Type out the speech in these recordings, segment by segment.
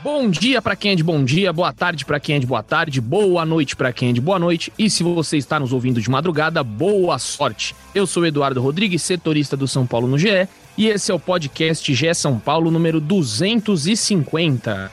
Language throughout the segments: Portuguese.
Bom dia para quem é de bom dia, boa tarde para quem é de boa tarde, boa noite para quem é de boa noite e se você está nos ouvindo de madrugada, boa sorte. Eu sou Eduardo Rodrigues, setorista do São Paulo no GE e esse é o podcast GE São Paulo número 250.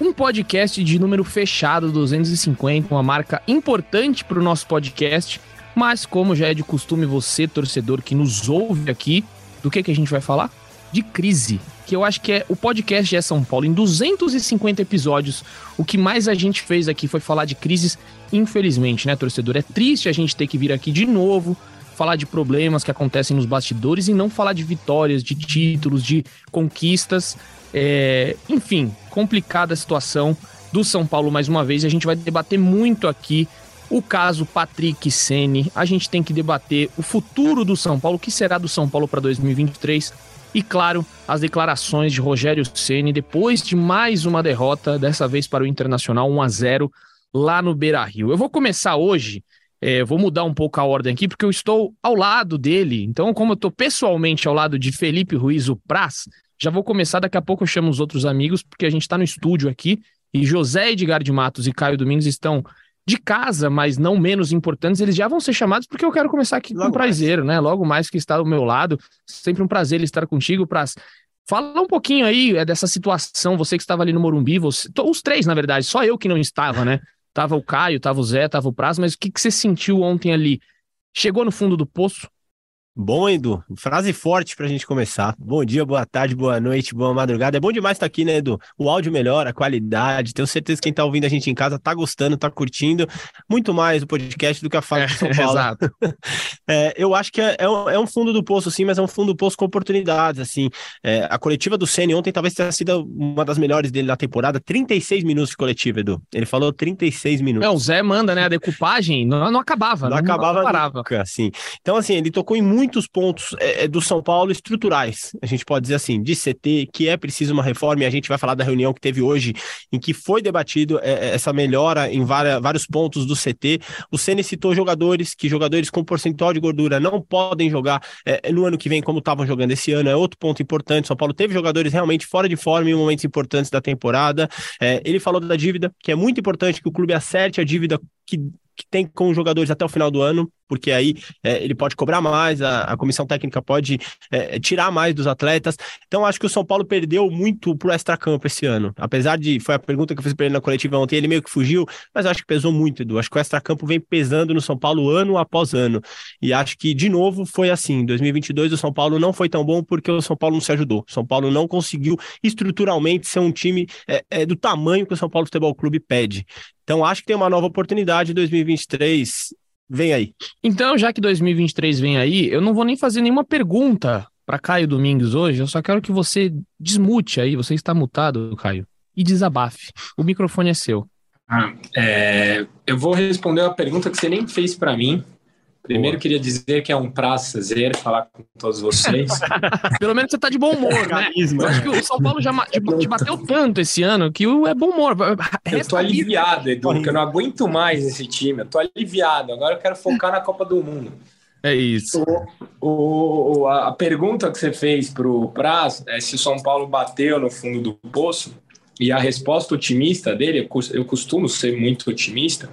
Um podcast de número fechado 250, uma marca importante para o nosso podcast, mas como já é de costume você, torcedor que nos ouve aqui, do que, que a gente vai falar? De crise, que eu acho que é o podcast é São Paulo. Em 250 episódios, o que mais a gente fez aqui foi falar de crises, infelizmente, né, torcedor? É triste a gente ter que vir aqui de novo, falar de problemas que acontecem nos bastidores e não falar de vitórias, de títulos, de conquistas. É, enfim, complicada a situação do São Paulo mais uma vez. A gente vai debater muito aqui o caso Patrick Sene. A gente tem que debater o futuro do São Paulo, o que será do São Paulo para 2023 e claro, as declarações de Rogério Ceni depois de mais uma derrota, dessa vez para o Internacional 1 a 0 lá no Beira-Rio. Eu vou começar hoje, é, vou mudar um pouco a ordem aqui porque eu estou ao lado dele. Então, como eu estou pessoalmente ao lado de Felipe Ruiz o Praz, já vou começar daqui a pouco eu chamo os outros amigos porque a gente está no estúdio aqui e José Edgar de Matos e Caio Domingos estão de casa, mas não menos importantes, eles já vão ser chamados porque eu quero começar aqui Logo com prazer, né? Logo mais que está do meu lado. Sempre um prazer estar contigo, Praz. Fala um pouquinho aí é, dessa situação, você que estava ali no Morumbi, você, os três, na verdade, só eu que não estava, né? Tava o Caio, tava o Zé, tava o Praz, mas o que, que você sentiu ontem ali? Chegou no fundo do poço? Bom, Edu, frase forte para a gente começar. Bom dia, boa tarde, boa noite, boa madrugada. É bom demais estar aqui, né, Edu? O áudio melhora, a qualidade. Tenho certeza que quem está ouvindo a gente em casa está gostando, está curtindo muito mais o podcast do que a fala de São Paulo. Exato. é, eu acho que é, é, um, é, um, fundo do poço, sim, mas é um fundo do poço com oportunidades, assim. É, a coletiva do Ceni ontem talvez tenha sido uma das melhores dele na temporada. 36 minutos de coletiva, Edu. Ele falou 36 minutos. É, o Zé manda, né? A decupagem não, não acabava. Não, não acabava não parava. nunca, assim. Então, assim, ele tocou em muitos pontos é, do São Paulo estruturais, a gente pode dizer assim, de CT, que é preciso uma reforma, e a gente vai falar da reunião que teve hoje, em que foi debatido é, essa melhora em várias, vários pontos do CT. O Ceni citou jogadores, que jogadores com percentual de gordura não podem jogar é, no ano que vem como estavam jogando esse ano, é outro ponto importante. São Paulo teve jogadores realmente fora de forma em momentos importantes da temporada. É, ele falou da dívida, que é muito importante que o clube acerte a dívida que que tem com os jogadores até o final do ano, porque aí é, ele pode cobrar mais, a, a comissão técnica pode é, tirar mais dos atletas. Então, acho que o São Paulo perdeu muito pro extracampo esse ano. Apesar de, foi a pergunta que eu fiz para ele na coletiva ontem, ele meio que fugiu, mas acho que pesou muito, Edu. Acho que o extracampo vem pesando no São Paulo ano após ano. E acho que, de novo, foi assim. Em 2022, o São Paulo não foi tão bom porque o São Paulo não se ajudou. O São Paulo não conseguiu estruturalmente ser um time é, é do tamanho que o São Paulo Futebol Clube pede. Então, acho que tem uma nova oportunidade em 2023. Vem aí. Então, já que 2023 vem aí, eu não vou nem fazer nenhuma pergunta para Caio Domingos hoje. Eu só quero que você desmute aí. Você está mutado, Caio. E desabafe. O microfone é seu. Ah, é, eu vou responder uma pergunta que você nem fez para mim, Primeiro, Boa. queria dizer que é um prazer falar com todos vocês. Pelo menos você está de bom humor, né? Eu acho que o São Paulo já te, bateu tanto esse ano que o é bom humor. eu estou aliviado, Edu, porque eu não aguento mais esse time. Eu estou aliviado. Agora eu quero focar na Copa do Mundo. É isso. O, o, a pergunta que você fez para o Praz é se o São Paulo bateu no fundo do poço. E a resposta otimista dele, eu costumo ser muito otimista,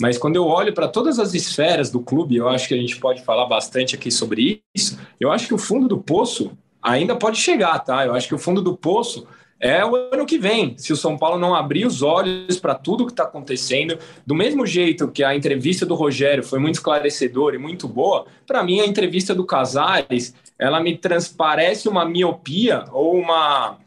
mas quando eu olho para todas as esferas do clube, eu acho que a gente pode falar bastante aqui sobre isso. Eu acho que o fundo do poço ainda pode chegar, tá? Eu acho que o fundo do poço é o ano que vem, se o São Paulo não abrir os olhos para tudo que está acontecendo, do mesmo jeito que a entrevista do Rogério foi muito esclarecedora e muito boa, para mim a entrevista do Casares, ela me transparece uma miopia ou uma,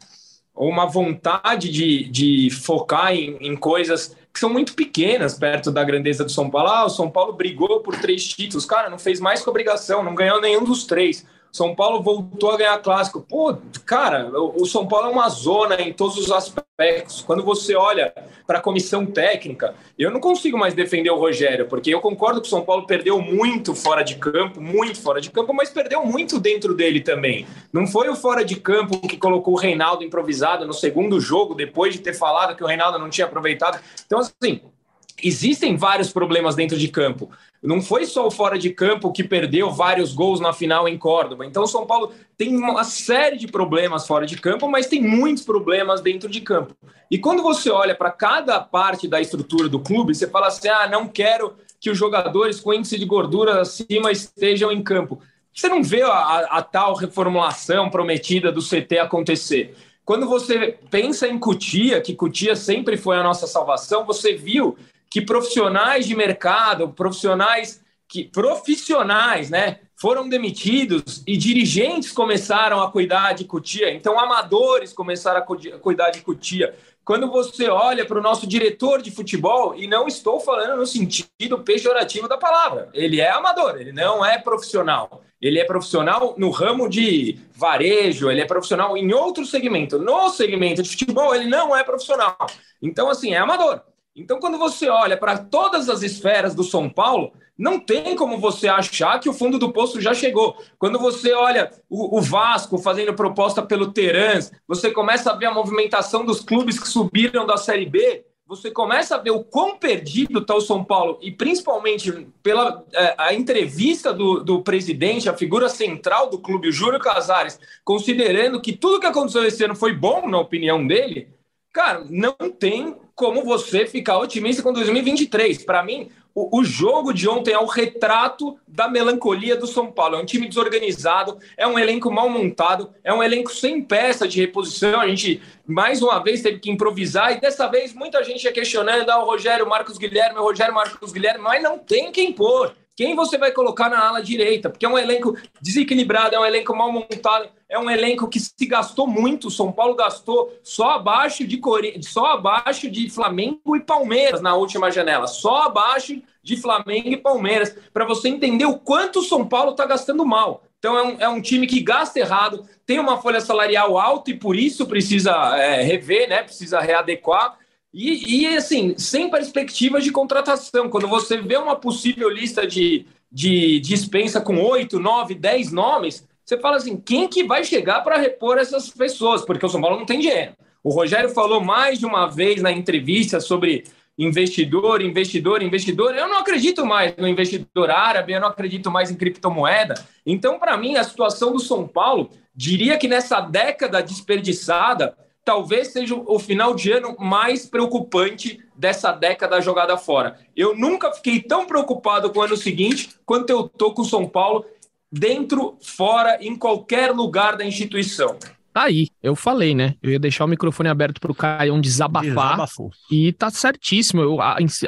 ou uma vontade de, de focar em, em coisas que são muito pequenas perto da grandeza do São Paulo. Ah, o São Paulo brigou por três títulos. Cara, não fez mais que obrigação, não ganhou nenhum dos três. São Paulo voltou a ganhar clássico. Pô, cara, o São Paulo é uma zona em todos os aspectos. Quando você olha para a comissão técnica, eu não consigo mais defender o Rogério, porque eu concordo que o São Paulo perdeu muito fora de campo, muito fora de campo, mas perdeu muito dentro dele também. Não foi o fora de campo que colocou o Reinaldo improvisado no segundo jogo, depois de ter falado que o Reinaldo não tinha aproveitado. Então, assim, existem vários problemas dentro de campo. Não foi só o fora de campo que perdeu vários gols na final em Córdoba. Então, o São Paulo tem uma série de problemas fora de campo, mas tem muitos problemas dentro de campo. E quando você olha para cada parte da estrutura do clube, você fala assim: ah, não quero que os jogadores com índice de gordura acima estejam em campo. Você não vê a, a, a tal reformulação prometida do CT acontecer. Quando você pensa em Cutia, que Cutia sempre foi a nossa salvação, você viu que profissionais de mercado, profissionais que profissionais, né, foram demitidos e dirigentes começaram a cuidar de Cutia. Então, amadores começaram a cuidar de Cutia. Quando você olha para o nosso diretor de futebol, e não estou falando no sentido pejorativo da palavra, ele é amador, ele não é profissional. Ele é profissional no ramo de varejo, ele é profissional em outro segmento. No segmento de futebol, ele não é profissional. Então, assim, é amador. Então, quando você olha para todas as esferas do São Paulo, não tem como você achar que o fundo do poço já chegou. Quando você olha o, o Vasco fazendo proposta pelo Terans, você começa a ver a movimentação dos clubes que subiram da Série B, você começa a ver o quão perdido está o São Paulo, e principalmente pela é, a entrevista do, do presidente, a figura central do clube, o Júlio Casares, considerando que tudo que aconteceu esse ano foi bom, na opinião dele, cara, não tem como você ficar otimista com 2023. Para mim, o, o, jogo de ontem é o retrato da melancolia do São Paulo. É um time desorganizado, é um elenco mal montado, é um elenco sem peça de reposição. A gente, mais uma vez, teve que improvisar e dessa vez muita gente é questionando ah, o Rogério Marcos Guilherme, o Rogério Marcos Guilherme, mas não tem quem pôr. Quem você vai colocar na ala direita? Porque é um elenco desequilibrado, é um elenco mal montado, é um elenco que se gastou muito. O São Paulo gastou só abaixo de só abaixo de Flamengo e Palmeiras na última janela, só abaixo de Flamengo e Palmeiras, para você entender o quanto o São Paulo está gastando mal. Então é um, é um, time que gasta errado, tem uma folha salarial alta e por isso precisa é, rever, né? Precisa readequar. E, e, assim, sem perspectivas de contratação. Quando você vê uma possível lista de, de dispensa com oito, nove, dez nomes, você fala assim: quem que vai chegar para repor essas pessoas? Porque o São Paulo não tem dinheiro. O Rogério falou mais de uma vez na entrevista sobre investidor, investidor, investidor. Eu não acredito mais no investidor árabe, eu não acredito mais em criptomoeda. Então, para mim, a situação do São Paulo, diria que nessa década desperdiçada, talvez seja o final de ano mais preocupante dessa década jogada fora. Eu nunca fiquei tão preocupado com o ano seguinte quanto eu tô com o São Paulo dentro, fora, em qualquer lugar da instituição. Tá aí, eu falei, né? Eu ia deixar o microfone aberto pro Caião desabafar. Desabafou. E tá certíssimo. Eu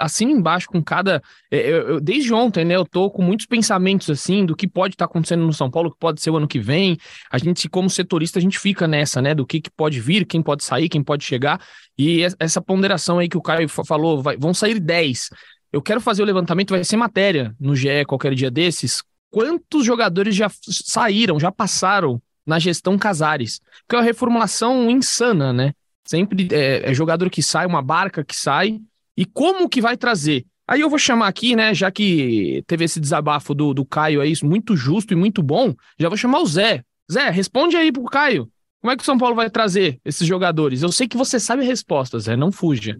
assino embaixo com cada. É, eu, eu, desde ontem, né? Eu tô com muitos pensamentos assim do que pode estar tá acontecendo no São Paulo, que pode ser o ano que vem. A gente, como setorista, a gente fica nessa, né? Do que, que pode vir, quem pode sair, quem pode chegar. E essa ponderação aí que o Caio falou, vai, vão sair 10. Eu quero fazer o levantamento, vai ser matéria no GE qualquer dia desses. Quantos jogadores já saíram, já passaram na gestão Casares. Que é uma reformulação insana, né? Sempre é, é, jogador que sai, uma barca que sai. E como que vai trazer? Aí eu vou chamar aqui, né? Já que teve esse desabafo do, do Caio aí, muito justo e muito bom, já vou chamar o Zé. Zé, responde aí pro Caio. Como é que o São Paulo vai trazer esses jogadores? Eu sei que você sabe a resposta, Zé, não fuja.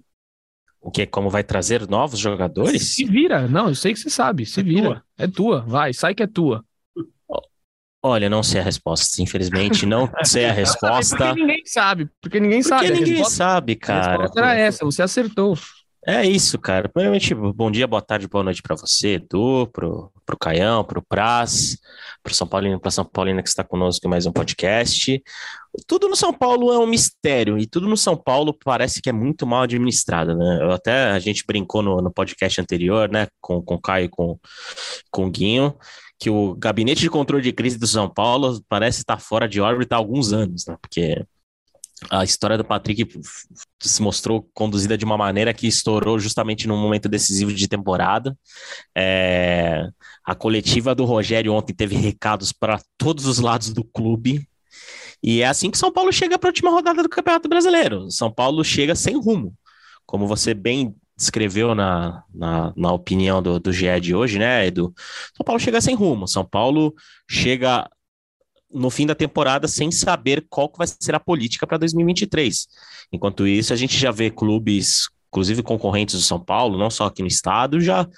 O que? Como vai trazer novos jogadores? Se vira. Não, eu sei que você sabe. Se é vira. Tua. É tua. Vai, sai que é tua. Olha, não sei a resposta, infelizmente, não sei a resposta. Porque ninguém sabe, porque ninguém porque sabe. ninguém resposta, sabe, cara. A resposta era essa, você acertou. É isso, cara. Primeiramente, bom dia, boa tarde, boa noite para você, Edu, pro, pro Caião, pro Praz, pro São Paulino, pra São Paulina que está conosco em mais um podcast. Tudo no São Paulo é um mistério, e tudo no São Paulo parece que é muito mal administrado, né? Eu até a gente brincou no, no podcast anterior, né, com, com o Caio e com, com o Guinho, que o gabinete de controle de crise do São Paulo parece estar fora de órbita há alguns anos, né? Porque a história do Patrick se mostrou conduzida de uma maneira que estourou justamente num momento decisivo de temporada. É, a coletiva do Rogério ontem teve recados para todos os lados do clube. E é assim que São Paulo chega para a última rodada do Campeonato Brasileiro. São Paulo chega sem rumo. Como você bem descreveu na, na, na opinião do, do GE de hoje, né, Edu? São Paulo chega sem rumo. São Paulo chega no fim da temporada sem saber qual vai ser a política para 2023. Enquanto isso, a gente já vê clubes, inclusive concorrentes do São Paulo, não só aqui no estado, já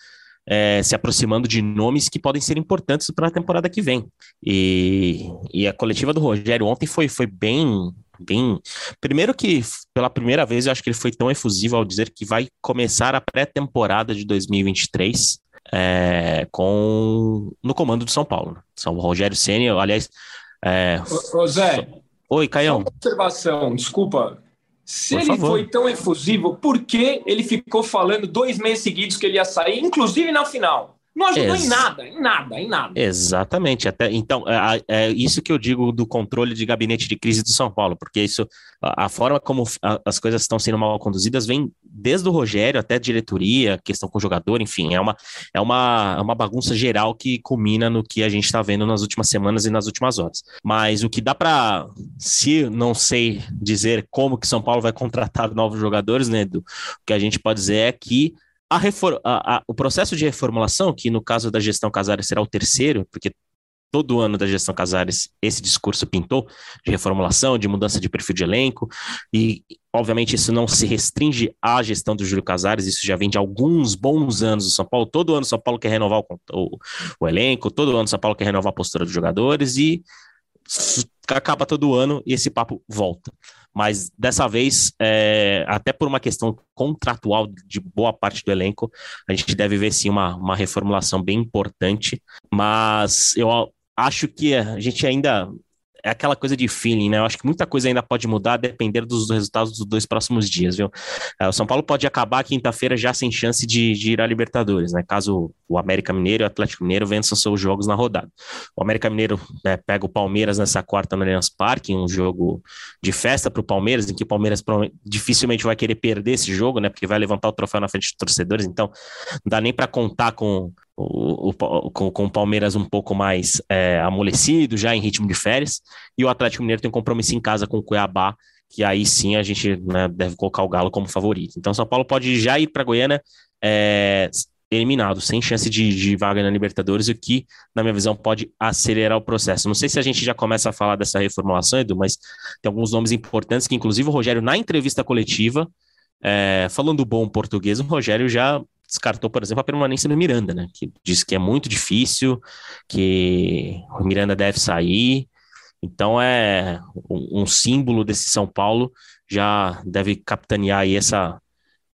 é, se aproximando de nomes que podem ser importantes para a temporada que vem. E, e a coletiva do Rogério ontem foi, foi bem, bem. Primeiro que, pela primeira vez, eu acho que ele foi tão efusivo ao dizer que vai começar a pré-temporada de 2023 é, com no comando do São Paulo. São Rogério Ceni, aliás, é... Ô, Zé. Oi, Caião. Uma observação, desculpa. Se por ele favor. foi tão efusivo, por que ele ficou falando dois meses seguidos que ele ia sair, inclusive na final? Não ajudou Ex em nada, em nada, em nada. Exatamente. Até, então, é, é, isso que eu digo do controle de gabinete de crise do São Paulo, porque isso, a, a forma como a, as coisas estão sendo mal conduzidas vem desde o Rogério até a diretoria, questão com o jogador, enfim, é uma, é uma, é uma bagunça geral que culmina no que a gente está vendo nas últimas semanas e nas últimas horas. Mas o que dá para, se não sei dizer como que São Paulo vai contratar novos jogadores, né, Edu, o que a gente pode dizer é que a a, a, o processo de reformulação, que no caso da gestão Casares será o terceiro, porque todo ano da gestão Casares esse discurso pintou de reformulação, de mudança de perfil de elenco, e obviamente isso não se restringe à gestão do Júlio Casares, isso já vem de alguns bons anos do São Paulo. Todo ano São Paulo quer renovar o, o, o elenco, todo ano São Paulo quer renovar a postura dos jogadores e acaba todo ano e esse papo volta mas dessa vez, é, até por uma questão contratual de boa parte do elenco, a gente deve ver sim uma, uma reformulação bem importante, mas eu acho que a gente ainda é aquela coisa de feeling, né? Eu acho que muita coisa ainda pode mudar, depender dos resultados dos dois próximos dias, viu? É, o São Paulo pode acabar quinta-feira já sem chance de, de, ir à Libertadores, né? Caso o América Mineiro e o Atlético Mineiro vençam seus jogos na rodada. O América Mineiro né, pega o Palmeiras nessa quarta no Allianz Parque, um jogo de festa para o Palmeiras, em que o Palmeiras dificilmente vai querer perder esse jogo, né? Porque vai levantar o troféu na frente dos torcedores, então não dá nem para contar com o, o, com, com o Palmeiras um pouco mais é, amolecido, já em ritmo de férias, e o Atlético Mineiro tem um compromisso em casa com o Cuiabá, que aí sim a gente né, deve colocar o Galo como favorito. Então, São Paulo pode já ir para Goiânia é, eliminado, sem chance de, de, vaga na Libertadores, o que, na minha visão, pode acelerar o processo. Não sei se a gente já começa a falar dessa reformulação, Edu, mas tem alguns nomes importantes que, inclusive, o Rogério, na entrevista coletiva, é, falando bom português, o Rogério já descartou, por exemplo, a permanência do Miranda, né? Que diz que é muito difícil, que o Miranda deve sair. Então é um, um símbolo desse São Paulo já deve capitanear aí essa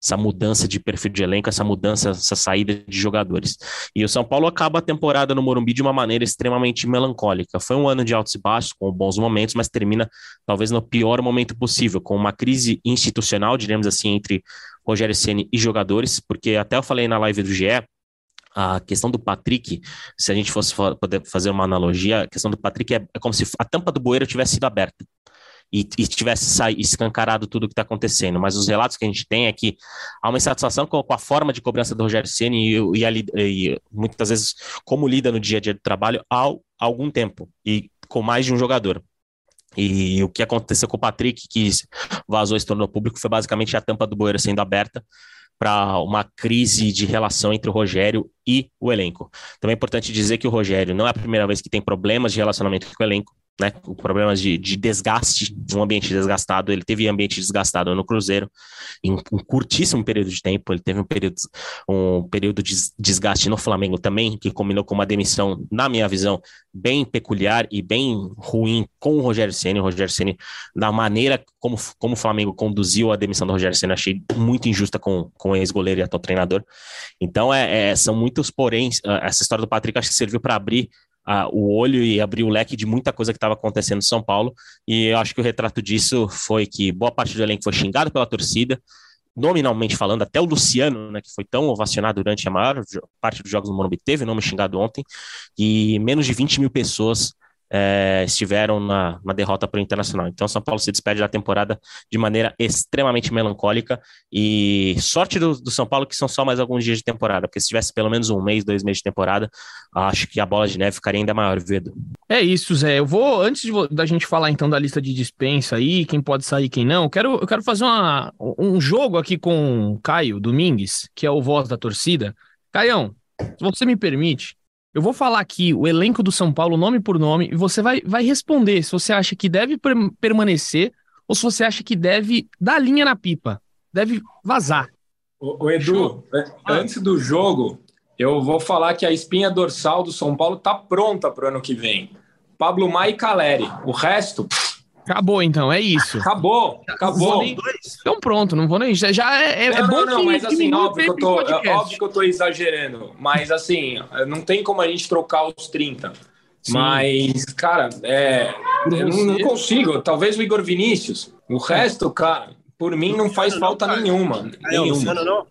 essa mudança de perfil de elenco, essa mudança, essa saída de jogadores. E o São Paulo acaba a temporada no Morumbi de uma maneira extremamente melancólica. Foi um ano de altos e baixos, com bons momentos, mas termina talvez no pior momento possível, com uma crise institucional, diremos assim, entre Rogério Ceni e jogadores, porque até eu falei na live do GE, a questão do Patrick, se a gente fosse poder fazer uma analogia, a questão do Patrick é, é como se a tampa do bueiro tivesse sido aberta e, e tivesse escancarado tudo o que está acontecendo. Mas os relatos que a gente tem é que há uma insatisfação com, a forma de cobrança do Rogério Ceni e, e, e, muitas vezes como lida no dia a dia do trabalho há algum tempo e com mais de um jogador. E o que aconteceu com o Patrick, que vazou e se tornou público, foi basicamente a tampa do bueiro sendo aberta para uma crise de relação entre o Rogério e o elenco. Também é importante dizer que o Rogério não é a primeira vez que tem problemas de relacionamento com o elenco né, com problemas de, de desgaste, um ambiente desgastado. Ele teve ambiente desgastado no Cruzeiro em um curtíssimo período de tempo. Ele teve um período, um período de desgaste no Flamengo também, que combinou com uma demissão, na minha visão, bem peculiar e bem ruim com o Rogério Ceni. O Rogério Ceni, da maneira como, como o Flamengo conduziu a demissão do Rogério Ceni, achei muito injusta com, com o ex-goleiro e atual treinador. Então, é, é, são muitos porém. Essa história do Patrick acho que serviu para abrir a, o olho e abrir o leque de muita coisa que estava acontecendo em São Paulo. E eu acho que o retrato disso foi que boa parte do elenco foi xingado pela torcida, nominalmente falando, até o Luciano, né, que foi tão ovacionado durante a maior parte dos jogos do Morumbi, teve o nome xingado ontem, e menos de 20 mil pessoas é, estiveram na, derrota para o Internacional. Então, São Paulo se despede da temporada de maneira extremamente melancólica e sorte do, do, São Paulo que são só mais alguns dias de temporada, porque se tivesse pelo menos um mês, dois meses de temporada, acho que a bola de neve ficaria ainda maior, Vedo. É isso, Zé. Eu vou, antes de, da gente falar então da lista de dispensa aí, quem pode sair, quem não, eu quero, eu quero fazer uma, um jogo aqui com o Caio Domingues, que é o voz da torcida. Caião, se você me permite, eu vou falar aqui o elenco do São Paulo, nome por nome, e você vai, vai responder se você acha que deve permanecer ou se você acha que deve dar linha na pipa, deve vazar. O, o Edu, antes do jogo, eu vou falar que a espinha dorsal do São Paulo tá pronta para o ano que vem. Pablo Mai e Caleri. O resto, Acabou, então, é isso. Acabou, acabou. Nem... Então pronto, não vou nem. Já é, é, não, é bom não, não, que, mas assim, óbvio que, eu tô, é óbvio que eu tô exagerando. Mas assim, não tem como a gente trocar os 30. Sim. Mas, cara, é, eu não, não, consigo. Talvez o Igor Vinícius. O resto, cara, por mim não faz falta nenhuma. nenhuma. Luciano não?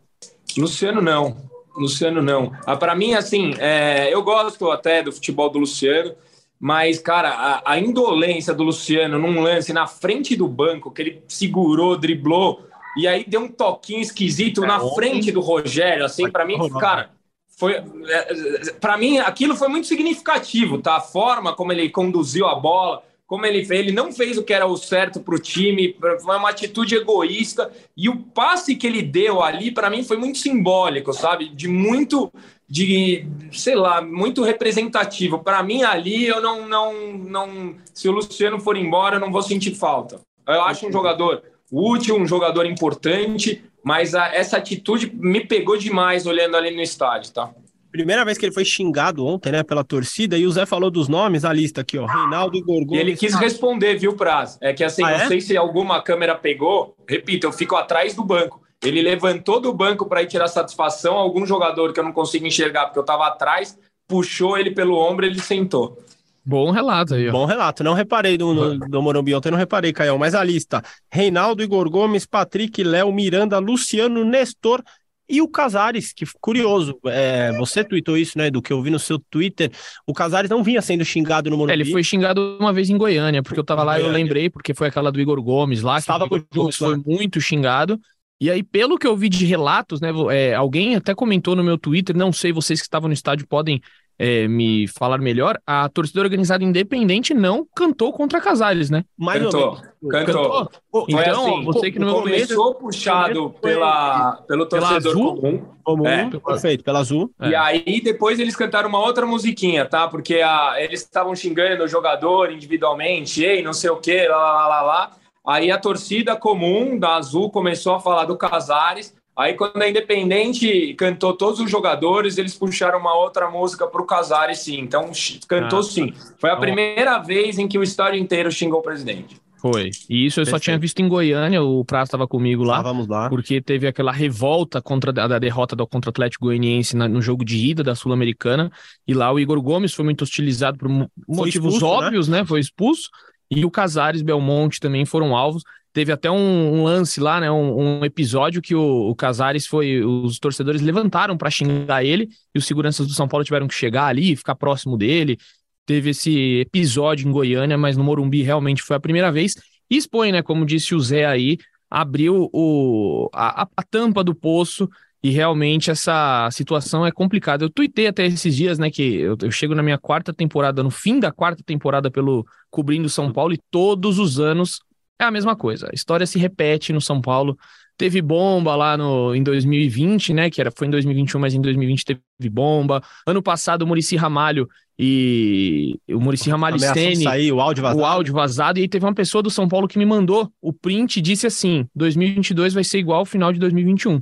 Luciano não. Luciano não. Ah, para mim, assim, é, eu gosto até do futebol do Luciano. Mas, cara, a, a, indolência do Luciano num lance na frente do banco, que ele segurou, driblou, e aí deu um toquinho esquisito é, na ontem... frente do Rogério, assim, para mim, cara, foi. É, para mim, aquilo foi muito significativo, tá? A forma como ele conduziu a bola, como ele fez, ele não fez o que era o certo para o time, foi uma atitude egoísta, e o passe que ele deu ali, para mim, foi muito simbólico, sabe? De muito de, sei lá, muito representativo. Para mim, ali, eu não, não, não. Se o Luciano for embora, eu não vou sentir falta. Eu acho um jogador útil, um jogador importante, mas a, essa atitude me pegou demais olhando ali no estádio, tá? Primeira vez que ele foi xingado ontem, né, pela torcida, e o Zé falou dos nomes, a lista aqui, ó, Reinaldo Gorgô. E ele quis responder, viu, Praz? É que assim, ah, não é? sei se alguma câmera pegou, repito, eu fico atrás do banco. Ele levantou do banco para ir tirar satisfação. Algum jogador que eu não consigo enxergar porque eu estava atrás, puxou ele pelo ombro e ele sentou. Bom relato aí. Ó. Bom relato. Não reparei do, no, do Morumbi ontem, não reparei, Caio. Mas a lista: Reinaldo, Igor Gomes, Patrick, Léo, Miranda, Luciano, Nestor e o Casares, que curioso, é, você tweetou isso, né, do que eu vi no seu Twitter, o Casares não vinha sendo xingado no Morumbi. É, ele foi xingado uma vez em Goiânia, porque eu tava lá e eu lembrei, porque foi aquela do Igor Gomes lá, Estava que o Igor Gomes foi muito xingado, e aí, pelo que eu vi de relatos, né? É, alguém até comentou no meu Twitter, não sei, vocês que estavam no estádio podem é, me falar melhor. A torcida organizada independente não cantou contra Casares, né? Mais cantou, cantou. cantou. Então, assim, você que no começou puxado pela, pelo torcedor pela comum. comum é. Perfeito, pela azul. E é. aí depois eles cantaram uma outra musiquinha, tá? Porque a, eles estavam xingando o jogador individualmente, ei, não sei o que, lá, lá, lá, lá. Aí a torcida comum da Azul começou a falar do Casares. Aí, quando a Independente cantou todos os jogadores, eles puxaram uma outra música para o Casares, sim. Então, cantou ah, sim. Foi a então, primeira vez em que o estádio inteiro xingou o presidente. Foi. E isso eu Perfeito. só tinha visto em Goiânia, o Prazo estava comigo lá. Vamos lá. Porque teve aquela revolta contra a derrota do contra o Atlético Goianiense na, no jogo de ida da Sul-Americana. E lá o Igor Gomes foi muito hostilizado por motivos expulso, né? óbvios, né? né? Foi expulso e o Casares Belmonte também foram alvos. Teve até um, um lance lá, né? Um, um episódio que o, o, Casares foi. Os torcedores levantaram para xingar ele e os seguranças do São Paulo tiveram que chegar ali, ficar próximo dele. Teve esse episódio em Goiânia, mas no Morumbi realmente foi a primeira vez. E expõe, né? Como disse o Zé aí, abriu o, a, a tampa do poço e realmente essa situação é complicada. Eu tuitei até esses dias, né, que eu, eu, chego na minha quarta temporada, no fim da quarta temporada pelo cobrindo São Paulo e todos os anos é a mesma coisa. A história se repete no São Paulo. Teve bomba lá no, em 2020, né, que era, foi em 2021, mas em 2020 teve bomba. Ano passado o Murici Ramalho e o Murici Ramalho Stene, sair, o áudio vazado. O áudio vazado e aí teve uma pessoa do São Paulo que me mandou o print e disse assim: 2022 vai ser igual ao final de 2021.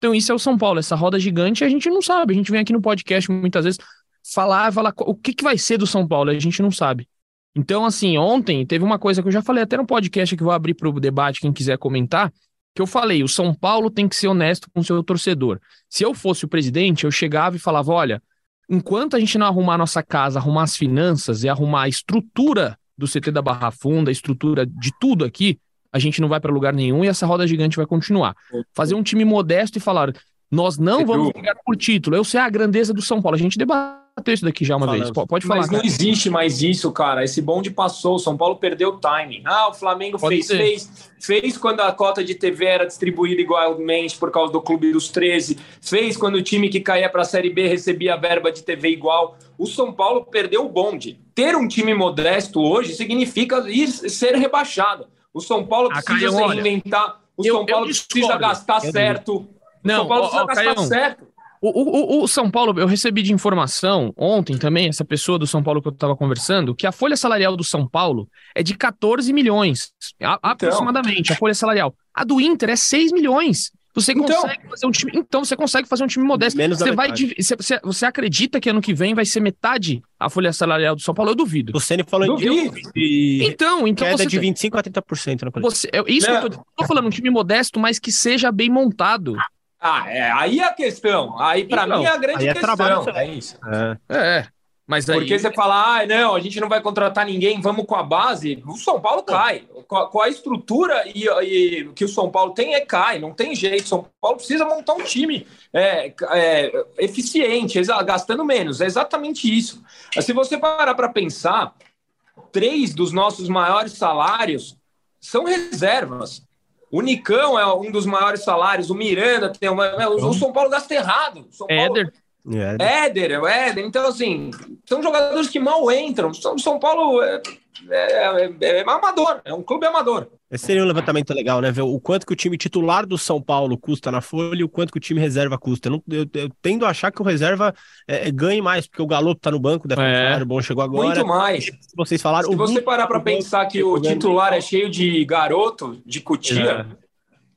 Então, isso é o São Paulo, essa roda gigante, a gente não sabe. A gente vem aqui no podcast muitas vezes falar, falar o que, que vai ser do São Paulo, a gente não sabe. Então, assim, ontem teve uma coisa que eu já falei até no podcast que vou abrir para o debate, quem quiser comentar, que eu falei: o São Paulo tem que ser honesto com o seu torcedor. Se eu fosse o presidente, eu chegava e falava: olha, enquanto a gente não arrumar nossa casa, arrumar as finanças e arrumar a estrutura do CT da Barra Funda, a estrutura de tudo aqui, a gente não vai para lugar nenhum e essa roda gigante vai continuar. Fazer um time modesto e falar: nós não vamos brigar por título. Eu sei a grandeza do São Paulo. A gente debateu isso daqui já uma vez. Pode falar. Mas não cara. existe mais isso, cara. Esse bonde passou. O São Paulo perdeu o timing. Ah, o Flamengo Pode fez, ser. fez. Fez quando a cota de TV era distribuída igualmente por causa do Clube dos 13. Fez quando o time que caía para a Série B recebia verba de TV igual. O São Paulo perdeu o bonde. Ter um time modesto hoje significa ir, ser rebaixado. O São Paulo Ah, precisa Caião, se reinventar. O eu- São Paulo precisa gastar certo. O Não, São Paulo ó, precisa ó, gastar Caião, certo. O, o- o- o São Paulo, eu recebi de informação ontem também, essa pessoa do São Paulo que eu estava conversando, que a folha salarial do São Paulo é de 14 milhões, a- aproximadamente, a folha salarial. A do Inter é 6 milhões. Você Então. consegue fazer um time. Então, você consegue fazer um time modesto. Você, vai, você, você- acredita que ano que vem vai ser metade a folha salarial do São Paulo? Eu duvido. O Ceni falou em Duvido. de Então, então queda você. de 25% a 30% na coleção. você é isso que eu tô, tô falando, um time modesto, mas que seja bem montado. Ah, é, aí é a questão. Aí, para Então, mim, é a grande aí é trabalho questão. também. É isso. É. É. Mas aí. Porque você fala, ah, não, a gente não vai contratar ninguém, vamos com a base. O São Paulo cai. Com a, estrutura e, e que o São Paulo tem, é cai. Não tem jeito. São Paulo precisa montar um time é, é, eficiente, gastando menos. É exatamente isso. Se você parar para pensar, três dos nossos maiores salários são reservas. O Nicão é um dos maiores salários, o Miranda tem uma. O São Paulo gasta errado. São Paulo, Éder. É. Éder, é o Éder. Então, assim, são jogadores que mal entram. São São Paulo é, é, é- é amador, é um clube amador. Esse seria um levantamento legal, né? Ver o quanto que o time titular do São Paulo custa na folha e o quanto que o time reserva custa. Eu, não- eu- eu tendo a achar que o reserva é, é, ganhe mais, porque o Galo tá no banco, deve É. bom chegou agora. Muito mais. Vocês falaram. Se você parar para pensar que o titular é cheio de garoto, de cutia,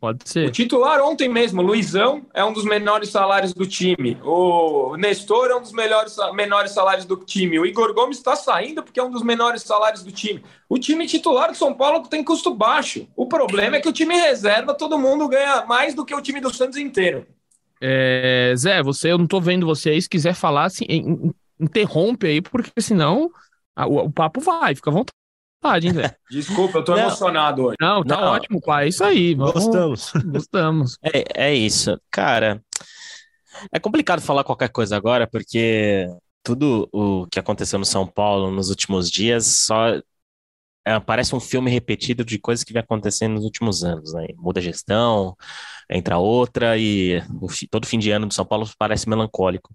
Pode o ser. titular ontem mesmo, o Luizão, é um dos menores salários do time. O Nestor é um dos melhores, menores salários do time. O Igor Gomes está saindo porque é um dos menores salários do time. O time titular do São Paulo tem custo baixo. O problema é que o time reserva, todo mundo ganha mais do que o time do Santos inteiro. É, Zé, você, eu não tô vendo você aí. Se quiser falar, assim, in- in- interrompe aí, porque senão o, o papo vai, fica à vontade, hein, Zé? Desculpa, eu tô Não. emocionado hoje. Não, tá Não. ótimo, pai. É isso aí. Vamos, Gostamos. Gostamos. É, é isso. Cara, é complicado falar qualquer coisa agora, porque tudo o que aconteceu no São Paulo nos últimos dias só é, parece um filme repetido de coisas que vem acontecendo nos últimos anos, né? Muda a gestão, entra outra, e o fi- todo fim de ano do São Paulo parece melancólico.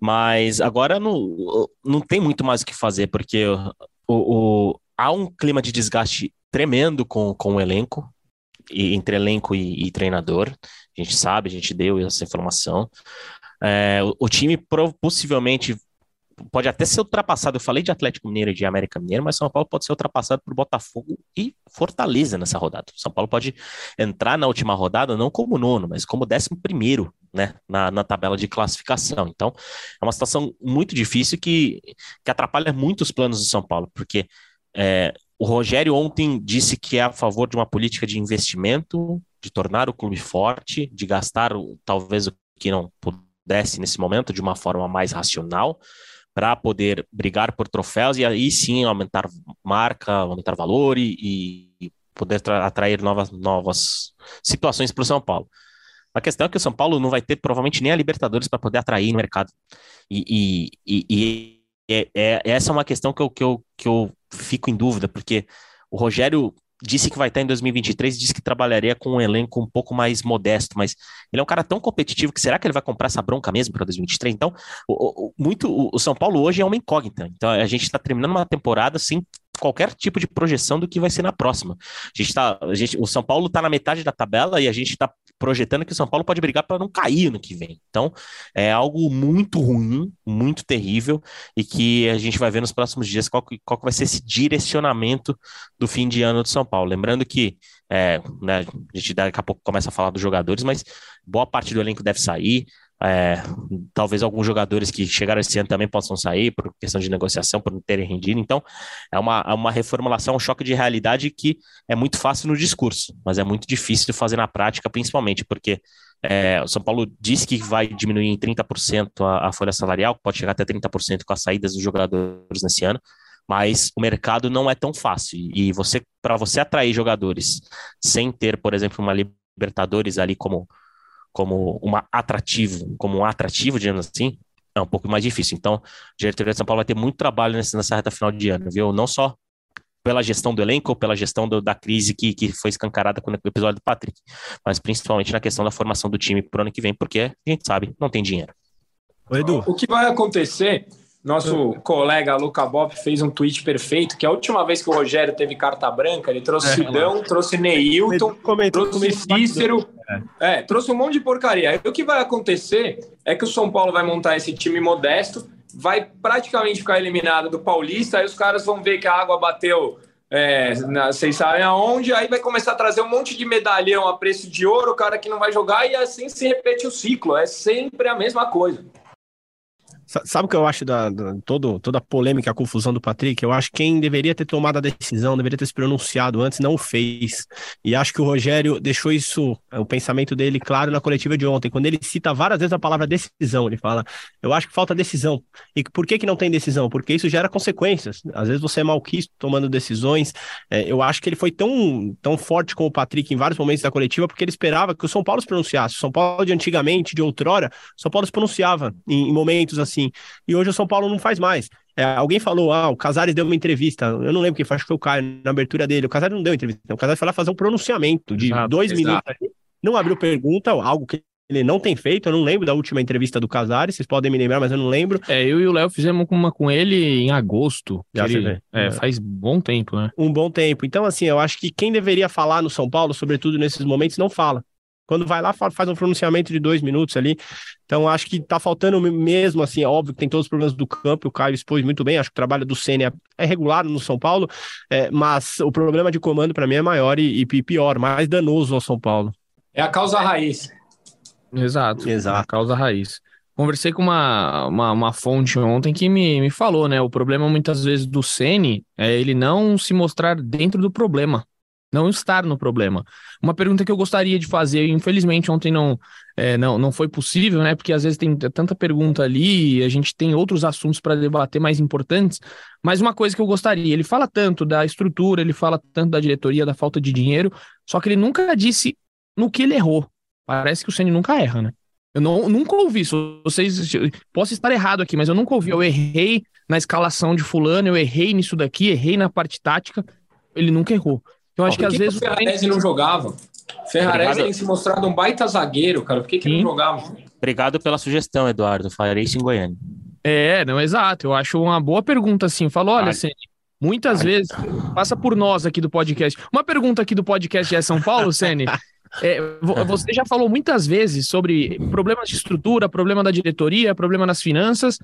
Mas agora não, não tem muito mais o que fazer, porque o, o- há um clima de desgaste tremendo com, com o elenco, e, entre elenco e, e treinador. A gente sabe, a gente deu essa informação. É, o, o time possivelmente pode até ser ultrapassado. Eu falei de Atlético Mineiro e de América Mineiro, mas São Paulo pode ser ultrapassado por Botafogo e Fortaleza nessa rodada. São Paulo pode entrar na última rodada não como nono, mas como décimo primeiro, né, na, na tabela de classificação. Então, é uma situação muito difícil que, que atrapalha muito os planos do São Paulo, porque é, o Rogério ontem disse que é a favor de uma política de investimento, de tornar o clube forte, de gastar o- talvez o que não pudesse nesse momento de uma forma mais racional, para poder brigar por troféus e aí sim aumentar marca, aumentar valor e, e poder tra- atrair novas, novas situações para o São Paulo. A questão é que o São Paulo não vai ter provavelmente nem a Libertadores para poder atrair no mercado. E, e, e- e é, é- essa é uma questão que eu, que, eu, que eu fico em dúvida, porque o Rogério disse que vai estar em 2023, disse que trabalharia com um elenco um pouco mais modesto, mas ele é um cara tão competitivo que será que ele vai comprar essa bronca mesmo para 2023? Então, o, o- muito, o- o São Paulo hoje é uma incógnita. Então, a gente está terminando uma temporada sem qualquer tipo de projeção do que vai ser na próxima. A gente tá, a gente, o São Paulo está na metade da tabela e a gente está projetando que o São Paulo pode brigar para não cair no que vem. Então, é algo muito ruim, muito terrível e que a gente vai ver nos próximos dias qual, que- qual que vai ser esse direcionamento do fim de ano do São Paulo. Lembrando que é, né, a gente daqui a pouco começa a falar dos jogadores, mas boa parte do elenco deve sair. É, talvez alguns jogadores que chegaram esse ano também possam sair por questão de negociação, por não terem rendido. Então, é uma, é uma reformulação, um choque de realidade que é muito fácil no discurso, mas é muito difícil de fazer na prática, principalmente porque é, o São Paulo diz que vai diminuir em 30% a, a folha salarial, pode chegar até 30% com as saídas dos jogadores nesse ano, mas o mercado não é tão fácil. E você, para você atrair jogadores sem ter, por exemplo, uma Libertadores ali como como uma atrativo, como um atrativo, digamos assim, é um pouco mais difícil. Então, a diretoria de São Paulo vai ter muito trabalho nessa, nessa reta final de ano, viu? Não só pela gestão do elenco, ou pela gestão do, da crise que, que foi escancarada com o episódio do Patrick, mas principalmente na questão da formação do time para o ano que vem, porque a gente sabe, não tem dinheiro. Ô, Edu. O que vai acontecer? Nosso colega Luca Bob fez um tweet perfeito, que a última vez que o Rogério teve carta branca, ele trouxe é, Sidão, trouxe Neilton, comentou, trouxe Cícero, é. é, trouxe um monte de porcaria. E o que vai acontecer é que o São Paulo vai montar esse time modesto, vai praticamente ficar eliminado do Paulista, aí os caras vão ver que a água bateu, é, na, vocês sabem aonde, aí vai começar a trazer um monte de medalhão a preço de ouro, o cara que não vai jogar, e assim se repete o ciclo, é sempre a mesma coisa. Sabe o que eu acho da, da todo, toda a polêmica, a confusão do Patrick? Eu acho que quem deveria ter tomado a decisão, deveria ter se pronunciado antes, não o fez. E acho que o Rogério deixou isso, o pensamento dele claro na coletiva de ontem, quando ele cita várias vezes a palavra decisão. Ele fala: Eu acho que falta decisão. E por que, que não tem decisão? Porque isso gera consequências. Às vezes você é malquisto tomando decisões. É, eu acho que ele foi tão, tão forte com o Patrick em vários momentos da coletiva, porque ele esperava que o São Paulo se pronunciasse. O São Paulo de antigamente, de outrora, São Paulo se pronunciava em, em momentos assim assim. E hoje o São Paulo não faz mais. É, alguém falou, ah, o Casares deu uma entrevista. Eu não lembro quem foi, acho que foi o Caio, na abertura dele. O Casares não deu entrevista. O Casares foi lá fazer um pronunciamento de exato, dois exato. minutos. Não abriu pergunta, algo que ele não tem feito. Eu não lembro da última entrevista do Casares. Vocês podem me lembrar, mas eu não lembro. É, eu e o Léo fizemos uma com ele em agosto. Já ele, é, é, faz bom tempo, né? Um bom tempo. Então, assim, eu acho que quem deveria falar no São Paulo, sobretudo nesses momentos, não fala. Quando vai lá, faz um pronunciamento de dois minutos ali. Então, acho que tá faltando mesmo, assim, é óbvio que tem todos os problemas do campo, o Caio expôs muito bem, acho que o trabalho do Senna é regular no São Paulo, é, mas o problema de comando para mim é maior e, e, pior, mais danoso ao São Paulo. É a causa raiz. Exato, Exato. a causa raiz. Conversei com uma, uma, uma, fonte ontem que me, me falou, né? O problema muitas vezes do Ceni é ele não se mostrar dentro do problema não estar no problema. Uma pergunta que eu gostaria de fazer, infelizmente ontem não, é, não, não foi possível, né? Porque às vezes tem tanta pergunta ali, a gente tem outros assuntos para debater mais importantes. Mas uma coisa que eu gostaria, ele fala tanto da estrutura, ele fala tanto da diretoria, da falta de dinheiro, só que ele nunca disse no que ele errou. Parece que o Ceni nunca erra, né? Eu não, nunca ouvi isso. Vocês, posso estar errado aqui, mas eu nunca ouvi. Eu errei na escalação de fulano, eu errei nisso daqui, errei na parte tática. Ele nunca errou. Eu acho que, que às vezes. O Ferrarese não jogava. Ferrarese tem se mostrado um baita zagueiro, cara. Por que, que ele não jogava? Obrigado pela sugestão, Eduardo. Farei isso em Goiânia. É, não, exato. Eu acho uma boa pergunta, assim. Falou, olha, Ceni, muitas Ai. vezes, passa por nós aqui do podcast. Uma pergunta aqui do podcast é São Paulo, Sene. É, você já falou muitas vezes sobre problemas de estrutura, problema da diretoria, problema nas finanças.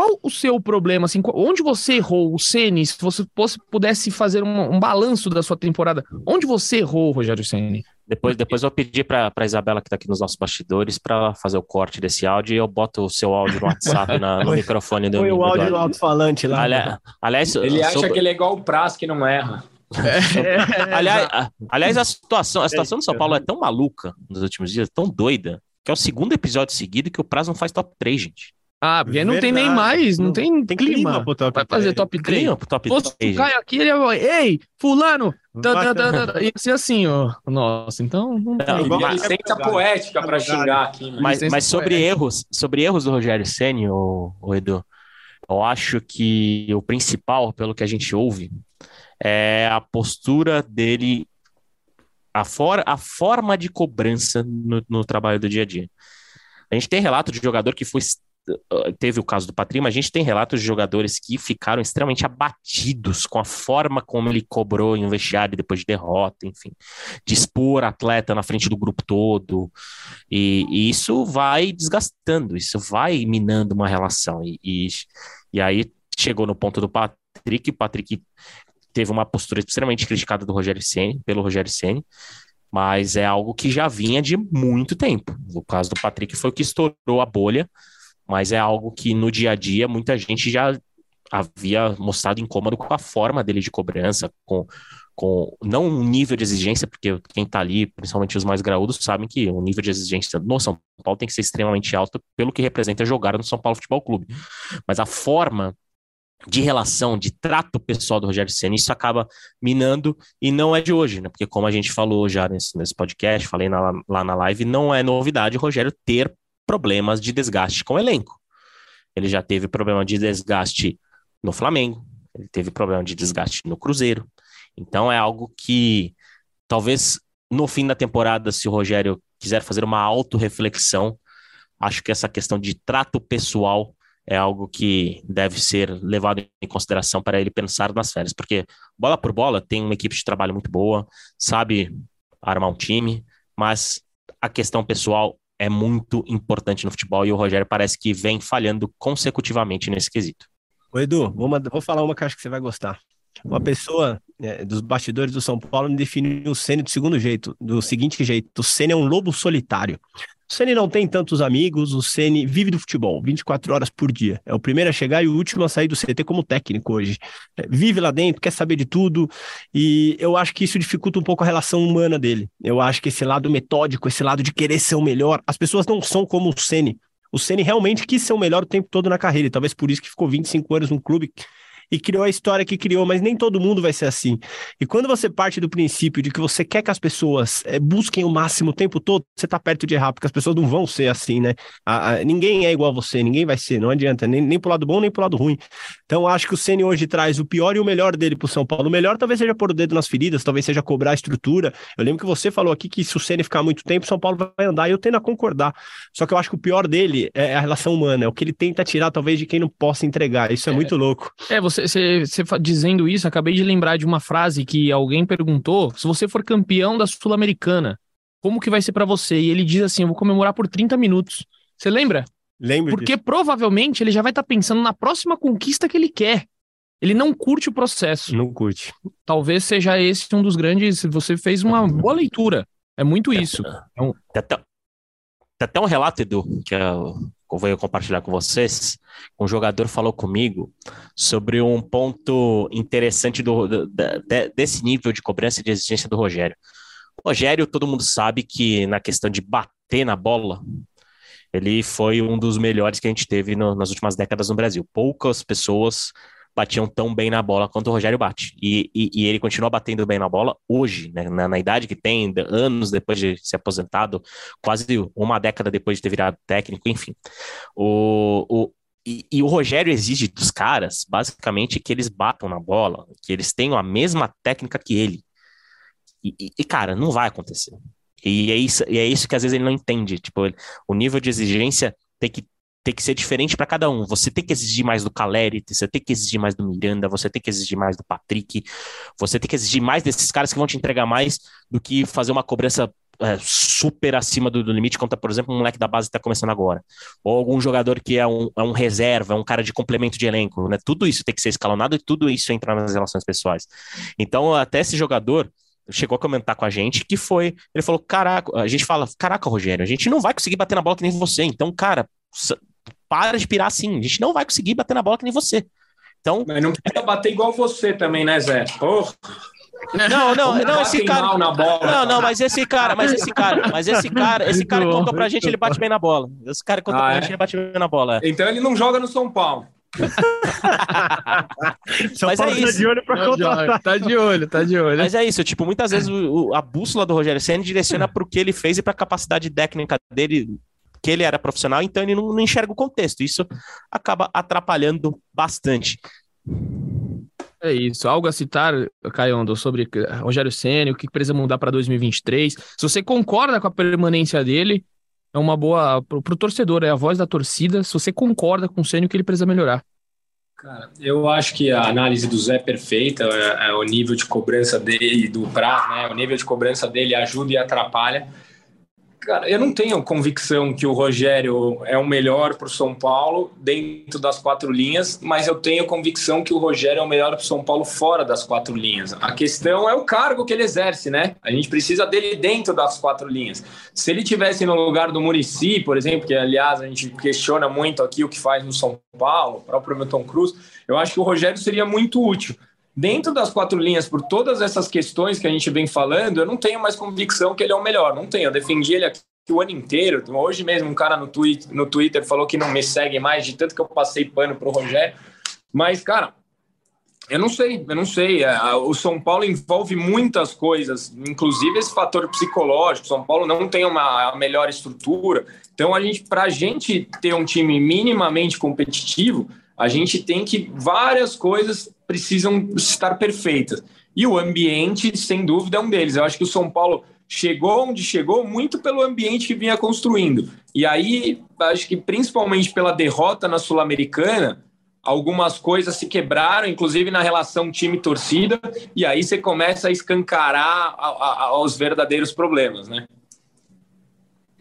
Qual o seu problema? Assim, onde você errou, o Ceni? Se você pudesse fazer um, um, balanço da sua temporada, onde você errou, Rogério Ceni? Depois, depois eu pedi para a Isabela, que está aqui nos nossos bastidores, para fazer o corte desse áudio e eu boto o seu áudio no WhatsApp, na, no microfone do Foi o áudio do alto-falante lá. Aliás, aliás ele acha que ele é igual o Praz, que não erra. É, aliás, aliás, a situação, a situação do São Paulo é tão maluca nos últimos dias, tão doida, que é o segundo episódio seguido que o Praz não faz top 3, gente. Ah, porque Verdade. não tem nem mais, não, não tem, tem clima. clima pro top Vai fazer top 3. Clima pro top 3. Cai aqui, ele vai, ei, fulano, da, da, da, ia ser assim, ó. Nossa, então não tem. Não, licença poética para xingar aqui. Né? Mas, mas sobre poética. erros, sobre erros do Rogério Ceni, o, o Edu, eu acho que o principal, pelo que a gente ouve, é a postura dele, a, for, a forma de cobrança no, no trabalho do dia a dia. A gente tem relato de jogador que foi teve o caso do Patrício, mas a gente tem relatos de jogadores que ficaram extremamente abatidos com a forma como ele cobrou em um vestiário depois de derrota, enfim, de expor atleta na frente do grupo todo, e, e isso vai desgastando, isso vai minando uma relação, e, e, e aí chegou no ponto do Patrick, o Patrick teve uma postura extremamente criticada do Rogério Ceni, pelo Rogério Ceni, mas é algo que já vinha de muito tempo. O caso do Patrick foi o que estourou a bolha, mas é algo que no dia a dia muita gente já havia mostrado incômodo com a forma dele de cobrança, com, com não um nível de exigência, porque quem está ali, principalmente os mais graúdos, sabem que o nível de exigência no São Paulo tem que ser extremamente alto pelo que representa jogar no São Paulo Futebol Clube. Mas a forma de relação, de trato pessoal do Rogério Senna, isso acaba minando e não é de hoje, né? Porque como a gente falou já nesse, nesse podcast, falei na, lá na live, não é novidade o Rogério ter problemas de desgaste com o elenco. ele já teve problema de desgaste no Flamengo, ele teve problema de desgaste no Cruzeiro. Então é algo que talvez no fim da temporada, se o Rogério quiser fazer uma autorreflexão, acho que essa questão de trato pessoal é algo que deve ser levado em consideração para ele pensar nas férias, porque bola por bola tem uma equipe de trabalho muito boa, sabe armar um time, mas a questão pessoal é muito importante no futebol e o Rogério parece que vem falhando consecutivamente nesse quesito. Ô Edu, vou, vou falar uma que acho que você vai gostar. Uma pessoa é, dos bastidores do São Paulo me definiu o Ceni do segundo jeito, do seguinte jeito: o Ceni é um lobo solitário. O Ceni não tem tantos amigos, o Ceni vive do futebol 24 horas por dia. É o primeiro a chegar e o último a sair do CT como técnico hoje. É, vive lá dentro, quer saber de tudo, e eu acho que isso dificulta um pouco a relação humana dele. Eu acho que esse lado metódico, esse lado de querer ser o melhor, as pessoas não são como o Ceni. O Ceni realmente quis ser o melhor o tempo todo na carreira, e talvez por isso que ficou 25 anos no clube e criou a história que criou, mas nem todo mundo vai ser assim. E quando você parte do princípio de que você quer que as pessoas é, busquem o máximo o tempo todo, você está perto de errar, porque as pessoas não vão ser assim, né? A, a, ninguém é igual a você, ninguém vai ser, não adianta, nem, nem pro lado bom, nem pro lado ruim. Então, acho que o Ceni hoje traz o pior e o melhor dele pro São Paulo. O melhor talvez seja pôr o dedo nas feridas, talvez seja cobrar a estrutura. Eu lembro que você falou aqui que se o Ceni ficar muito tempo, São Paulo vai andar, e eu tendo a concordar. Só que eu acho que o pior dele é a relação humana, é o que ele tenta tirar, talvez, de quem não possa entregar. Isso é, é muito louco. É, você, você, dizendo isso, acabei de lembrar de uma frase que alguém perguntou: se você for campeão da Sul-Americana, como que vai ser para você? E ele diz assim: eu vou comemorar por 30 minutos. Você lembra? Lembro. Porque disso. provavelmente ele já vai estar tá pensando na próxima conquista que ele quer. Ele não curte o processo. Não curte. Talvez seja esse um dos grandes. Você fez uma boa leitura. É muito isso. É um... Tem, até, um relato, Edu, que eu vou compartilhar com vocês. Um jogador falou comigo sobre um ponto interessante do, do, desse nível de cobrança e de exigência do Rogério. O Rogério, todo mundo sabe que na questão de bater na bola, ele foi um dos melhores que a gente teve no, nas últimas décadas no Brasil. Poucas pessoas batiam tão bem na bola quanto o Rogério bate. E, e, e ele continua batendo bem na bola hoje, né, na, na, idade que tem, anos depois de ser aposentado, quase uma década depois de ter virado técnico, enfim. O, o, e, e, o Rogério exige dos caras, basicamente, que eles batam na bola, que eles tenham a mesma técnica que ele. E, e cara, não vai acontecer. E é, isso, e é isso que às vezes ele não entende. Tipo, o nível de exigência tem que tem que ser diferente para cada um. Você tem que exigir mais do Caleri, você tem que exigir mais do Miranda, você tem que exigir mais do Patrick, você tem que exigir mais desses caras que vão te entregar mais do que fazer uma cobrança é, super acima do, do, limite, contra, por exemplo, um moleque da base que está começando agora. Ou algum jogador que é um, é um reserva, é um cara de complemento de elenco. Né? Tudo isso tem que ser escalonado e tudo isso entra nas relações pessoais. Então, até esse jogador chegou a comentar com a gente que foi. Ele falou: Caraca, a gente fala, caraca, Rogério, a gente não vai conseguir bater na bola que nem você. Então, cara, para de pirar assim. A gente não vai conseguir bater na bola que nem você. Então, Mas não precisa bater igual você também, né, Zé? Porra. Não, não, não, esse cara. Não, não, mas esse cara, mas esse cara, mas esse cara, esse cara que contou pra gente, ele bate bem na bola. Esse cara que contou ah, pra é? gente, ele bate bem na bola. É. Então ele não joga no São Paulo. mas é isso. Tá de olho pra Tá de olho, tá de olho. Mas é isso, tipo, muitas vezes o, a bússola do Rogério Senna direciona pro que ele fez e pra capacidade técnica dele que ele era profissional, então ele não, não enxerga o contexto. Isso acaba atrapalhando bastante. É isso. Algo a citar, Caiondo, sobre Rogério Senna, o que precisa mudar para 2023. Se você concorda com a permanência dele, é uma boa. Para o torcedor, é a voz da torcida. Se você concorda com o Senna, o que ele precisa melhorar. Cara, eu acho que a análise do Zé é perfeita, é, é o nível de cobrança dele, do Pra, né? O nível de cobrança dele ajuda e atrapalha. Cara, eu não tenho convicção que o Rogério é o melhor para o São Paulo dentro das quatro linhas, mas eu tenho convicção que o Rogério é o melhor para o São Paulo fora das quatro linhas. A questão é o cargo que ele exerce, né? A gente precisa dele dentro das quatro linhas. Se ele tivesse no lugar do Murici, por exemplo, que aliás a gente questiona muito aqui o que faz no São Paulo, o próprio Milton Cruz, eu acho que o Rogério seria muito útil. Dentro das quatro linhas, por todas essas questões que a gente vem falando, eu não tenho mais convicção que ele é o melhor. Não tenho. Eu defendi ele aqui o ano inteiro. Hoje mesmo, um cara no, tweet, no Twitter falou que não me segue mais, de tanto que eu passei pano pro Rogério. Mas, cara, Eu não sei, eu não sei. É, o São Paulo envolve muitas coisas, inclusive esse fator psicológico. São Paulo não tem uma melhor estrutura. Então, a gente, para a gente ter um time minimamente competitivo, a gente tem que várias coisas precisam estar perfeitas. E o ambiente, sem dúvida, é um deles. Eu acho que o São Paulo chegou onde chegou muito pelo ambiente que vinha construindo. E aí, acho que principalmente pela derrota na Sul-Americana, algumas coisas se quebraram, inclusive na relação time-torcida, e aí você começa a escancarar a, aos verdadeiros problemas, né?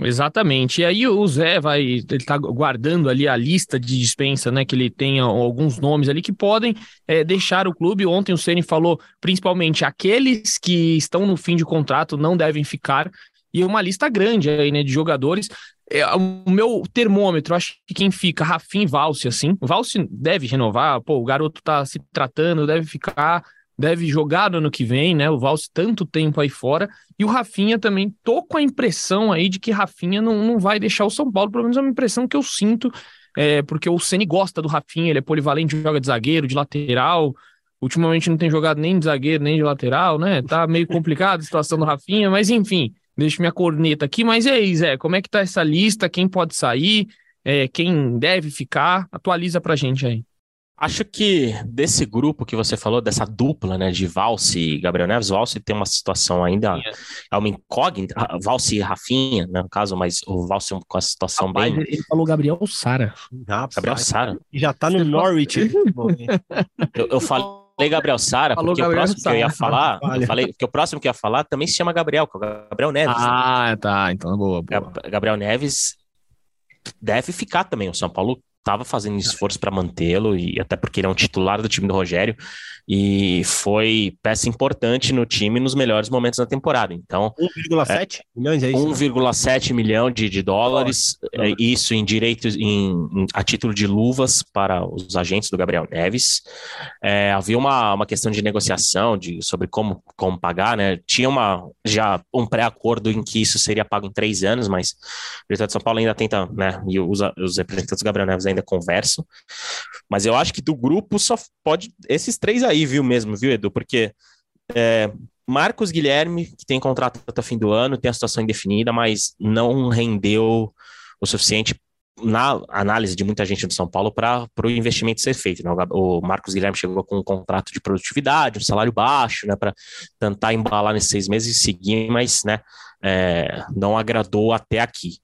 Exatamente. E aí o Zé vai, ele tá guardando ali a lista de dispensa, né? Que ele tem alguns nomes ali que podem é, deixar o clube. Ontem o Ceni falou, principalmente aqueles que estão no fim de contrato não devem ficar. E uma lista grande aí, né, de jogadores. É, o meu termômetro, acho que quem fica, Rafim e Valse, assim. Valse deve renovar, pô, o garoto tá se tratando, deve ficar, deve jogar no ano que vem, né? O Valse tanto tempo aí fora. E o Rafinha também, tô com a impressão aí de que Rafinha não, não vai deixar o São Paulo, pelo menos é uma impressão que eu sinto, é, porque o Ceni gosta do Rafinha, ele é polivalente, joga de zagueiro, de lateral. Ultimamente não tem jogado nem de zagueiro, nem de lateral, né? Tá meio complicado a situação do Rafinha, mas enfim deixo minha corneta aqui, mas e aí, Zé, como é que tá essa lista? Quem pode sair? É, quem deve ficar? Atualiza pra gente aí. Acho que desse grupo que você falou, dessa dupla, né, de Valse e Gabriel Neves, Valse tem uma situação ainda, é uma incógnita, Valse e Rafinha, né, no caso, mas o Valse com a situação Rapaz, bem... Ele falou Gabriel Sara. Gabriel Sara. Já tá no Norwich. eu, eu falei falei Gabriel Sara, porque Gabriel o próximo Sara. que eu ia falar, eu falei que o próximo que eu ia falar também se chama Gabriel, que é o Gabriel Neves. Ah, tá, então boa, boa. Gabriel Neves deve ficar também. O São Paulo estava fazendo esforço para mantê-lo, e até porque ele é um titular do time do Rogério, e foi peça importante no time nos melhores momentos da temporada. Então, 1,7 é, milhões é isso? 1,7 milhão de, de dólares, é, isso em direitos em, em, a título de luvas para os agentes do Gabriel Neves. É, havia uma, uma questão de negociação de, sobre como, como pagar, né? Tinha uma, já um pré-acordo em que isso seria pago em três anos, mas o diretor de São Paulo ainda tenta, né? E os, os representantes do Gabriel Neves ainda conversam. Mas eu acho que do grupo só pode esses três aí, viu mesmo, viu, Edu? Porque é, Marcos Guilherme, que tem contrato até fim do ano, tem a situação indefinida, mas não rendeu o suficiente na análise de muita gente do São Paulo para o investimento ser feito. Né? O Marcos Guilherme chegou com um contrato de produtividade, um salário baixo, né, para tentar embalar nesses seis meses e seguir, mas né, é, não agradou até aqui.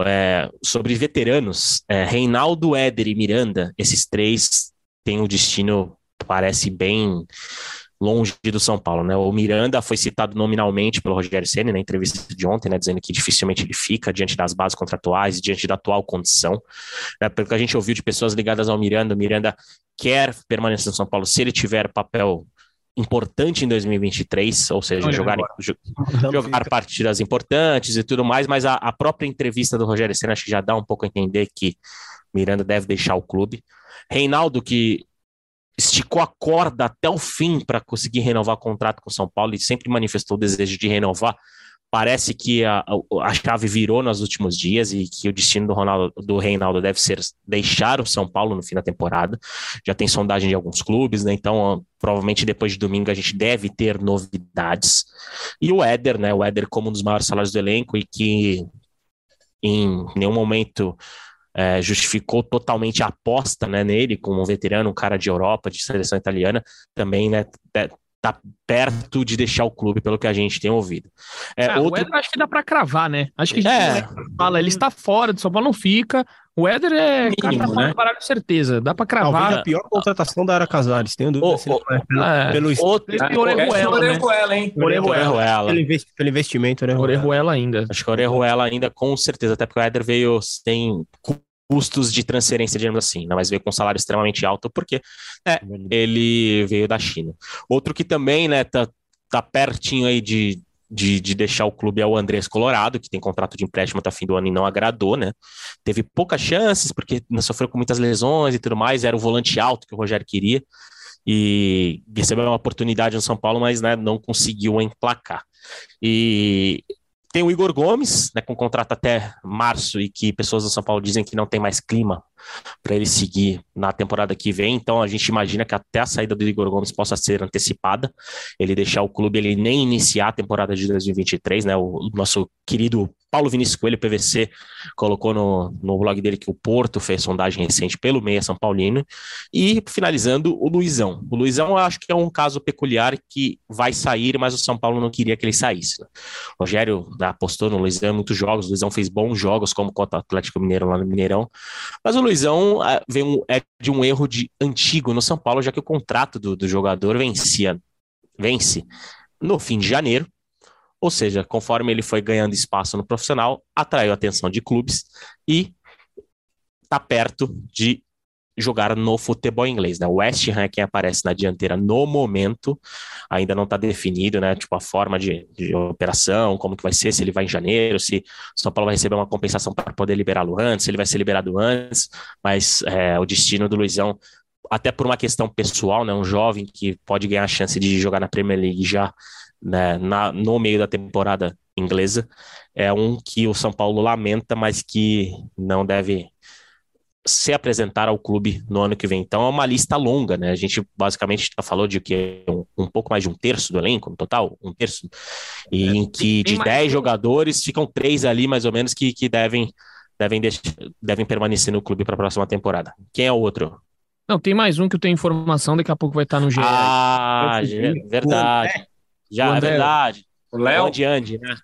É, sobre veteranos, é, Reinaldo, Éder e Miranda, esses três têm o um destino, parece bem longe do São Paulo, né? O Miranda foi citado nominalmente pelo Rogério Ceni na entrevista de ontem, né, dizendo que dificilmente ele fica diante das bases contratuais, diante da atual condição. Né? Pelo que a gente ouviu de pessoas ligadas ao Miranda, o Miranda quer permanecer no São Paulo se ele tiver papel importante em 2023, ou seja, jogar, jogar partidas importantes e tudo mais, mas a, a própria entrevista do Rogério Senna acho que já dá um pouco a entender que Miranda deve deixar o clube. Reinaldo, que esticou a corda até o fim para conseguir renovar o contrato com o São Paulo e sempre manifestou o desejo de renovar, Parece que a, a chave virou nos últimos dias e que o destino do, Ronaldo, do Reinaldo deve ser deixar o São Paulo no fim da temporada. Já tem sondagem de alguns clubes, né? Então, provavelmente depois de domingo a gente deve ter novidades. E o Éder, né? O Éder como um dos maiores salários do elenco e que em nenhum momento é, justificou totalmente a aposta né, nele, como um veterano, um cara de Europa, de seleção italiana, também né, tá perto de deixar o clube, pelo que a gente tem ouvido. É, ah, outro... O Éder acho que dá para cravar, né? Acho que a gente é. fala, ele está fora, de São Paulo não fica. O Éder é Mínimo, né? para certeza, dá para cravar. Talvez a pior contratação da Ara Casares, tenho dúvida. Oh, oh, pelo, é. pelo outro, é, Orejuela, né? Orejuela, hein? Orejuela. Pelo, investi pelo investimento, né? Orejuela ainda. Acho que Orejuela ainda, com certeza, até porque o Éder veio sem custos de transferência, digamos assim, né? mas veio com um salário extremamente alto, porque é, ele veio da China. Outro que também né, tá, tá pertinho aí de, de, de, deixar o clube é o Andrés Colorado, que tem contrato de empréstimo até o fim do ano e não agradou, né? Teve poucas chances, porque sofreu com muitas lesões e tudo mais, era o volante alto que o Rogério queria, e recebeu uma oportunidade no São Paulo, mas né, não conseguiu emplacar. E tem o Igor Gomes, né, com contrato até março e que pessoas do São Paulo dizem que não tem mais clima para ele seguir na temporada que vem. Então a gente imagina que até a saída do Igor Gomes possa ser antecipada, ele deixar o clube, ele nem iniciar a temporada de 2023, né? O, nosso querido Paulo Vinícius Coelho, PVC, colocou no, no blog dele que o Porto fez sondagem recente pelo Meia São Paulino. E finalizando, o Luizão. O Luizão eu acho que é um caso peculiar que vai sair, mas o São Paulo não queria que ele saísse. Né? O Rogério apostou no Luizão em muitos jogos, o Luizão fez bons jogos, como contra o Atlético Mineiro lá no Mineirão. Mas o Luizão é, vem um, é de um erro de antigo no São Paulo, já que o contrato do, do jogador vencia, vence no fim de janeiro. Ou seja, conforme ele foi ganhando espaço no profissional, atraiu a atenção de clubes e está perto de jogar no futebol inglês. Né? O West Ham é quem aparece na dianteira no momento, ainda não está definido, né? Tipo, a forma de, de, operação, como que vai ser, se ele vai em janeiro, se São Paulo vai receber uma compensação para poder liberá-lo antes, se ele vai ser liberado antes, mas é, o destino do Luizão, até por uma questão pessoal, né? Um jovem que pode ganhar a chance de jogar na Premier League já né, na, no meio da temporada inglesa, é um que o São Paulo lamenta, mas que não deve se apresentar ao clube no ano que vem. Então é uma lista longa, né? A gente basicamente falou de que um, um pouco mais de um terço do elenco, no total, um terço, e é, em que de 10 jogadores ficam três ali mais ou menos que, que devem devem, deixar, devem permanecer no clube para a próxima temporada. Quem é o outro? Não, tem mais um que eu tenho informação, daqui a pouco vai estar no GE. Ah, verdade. Já, é é verdade. O Léo? Andy Andy, né?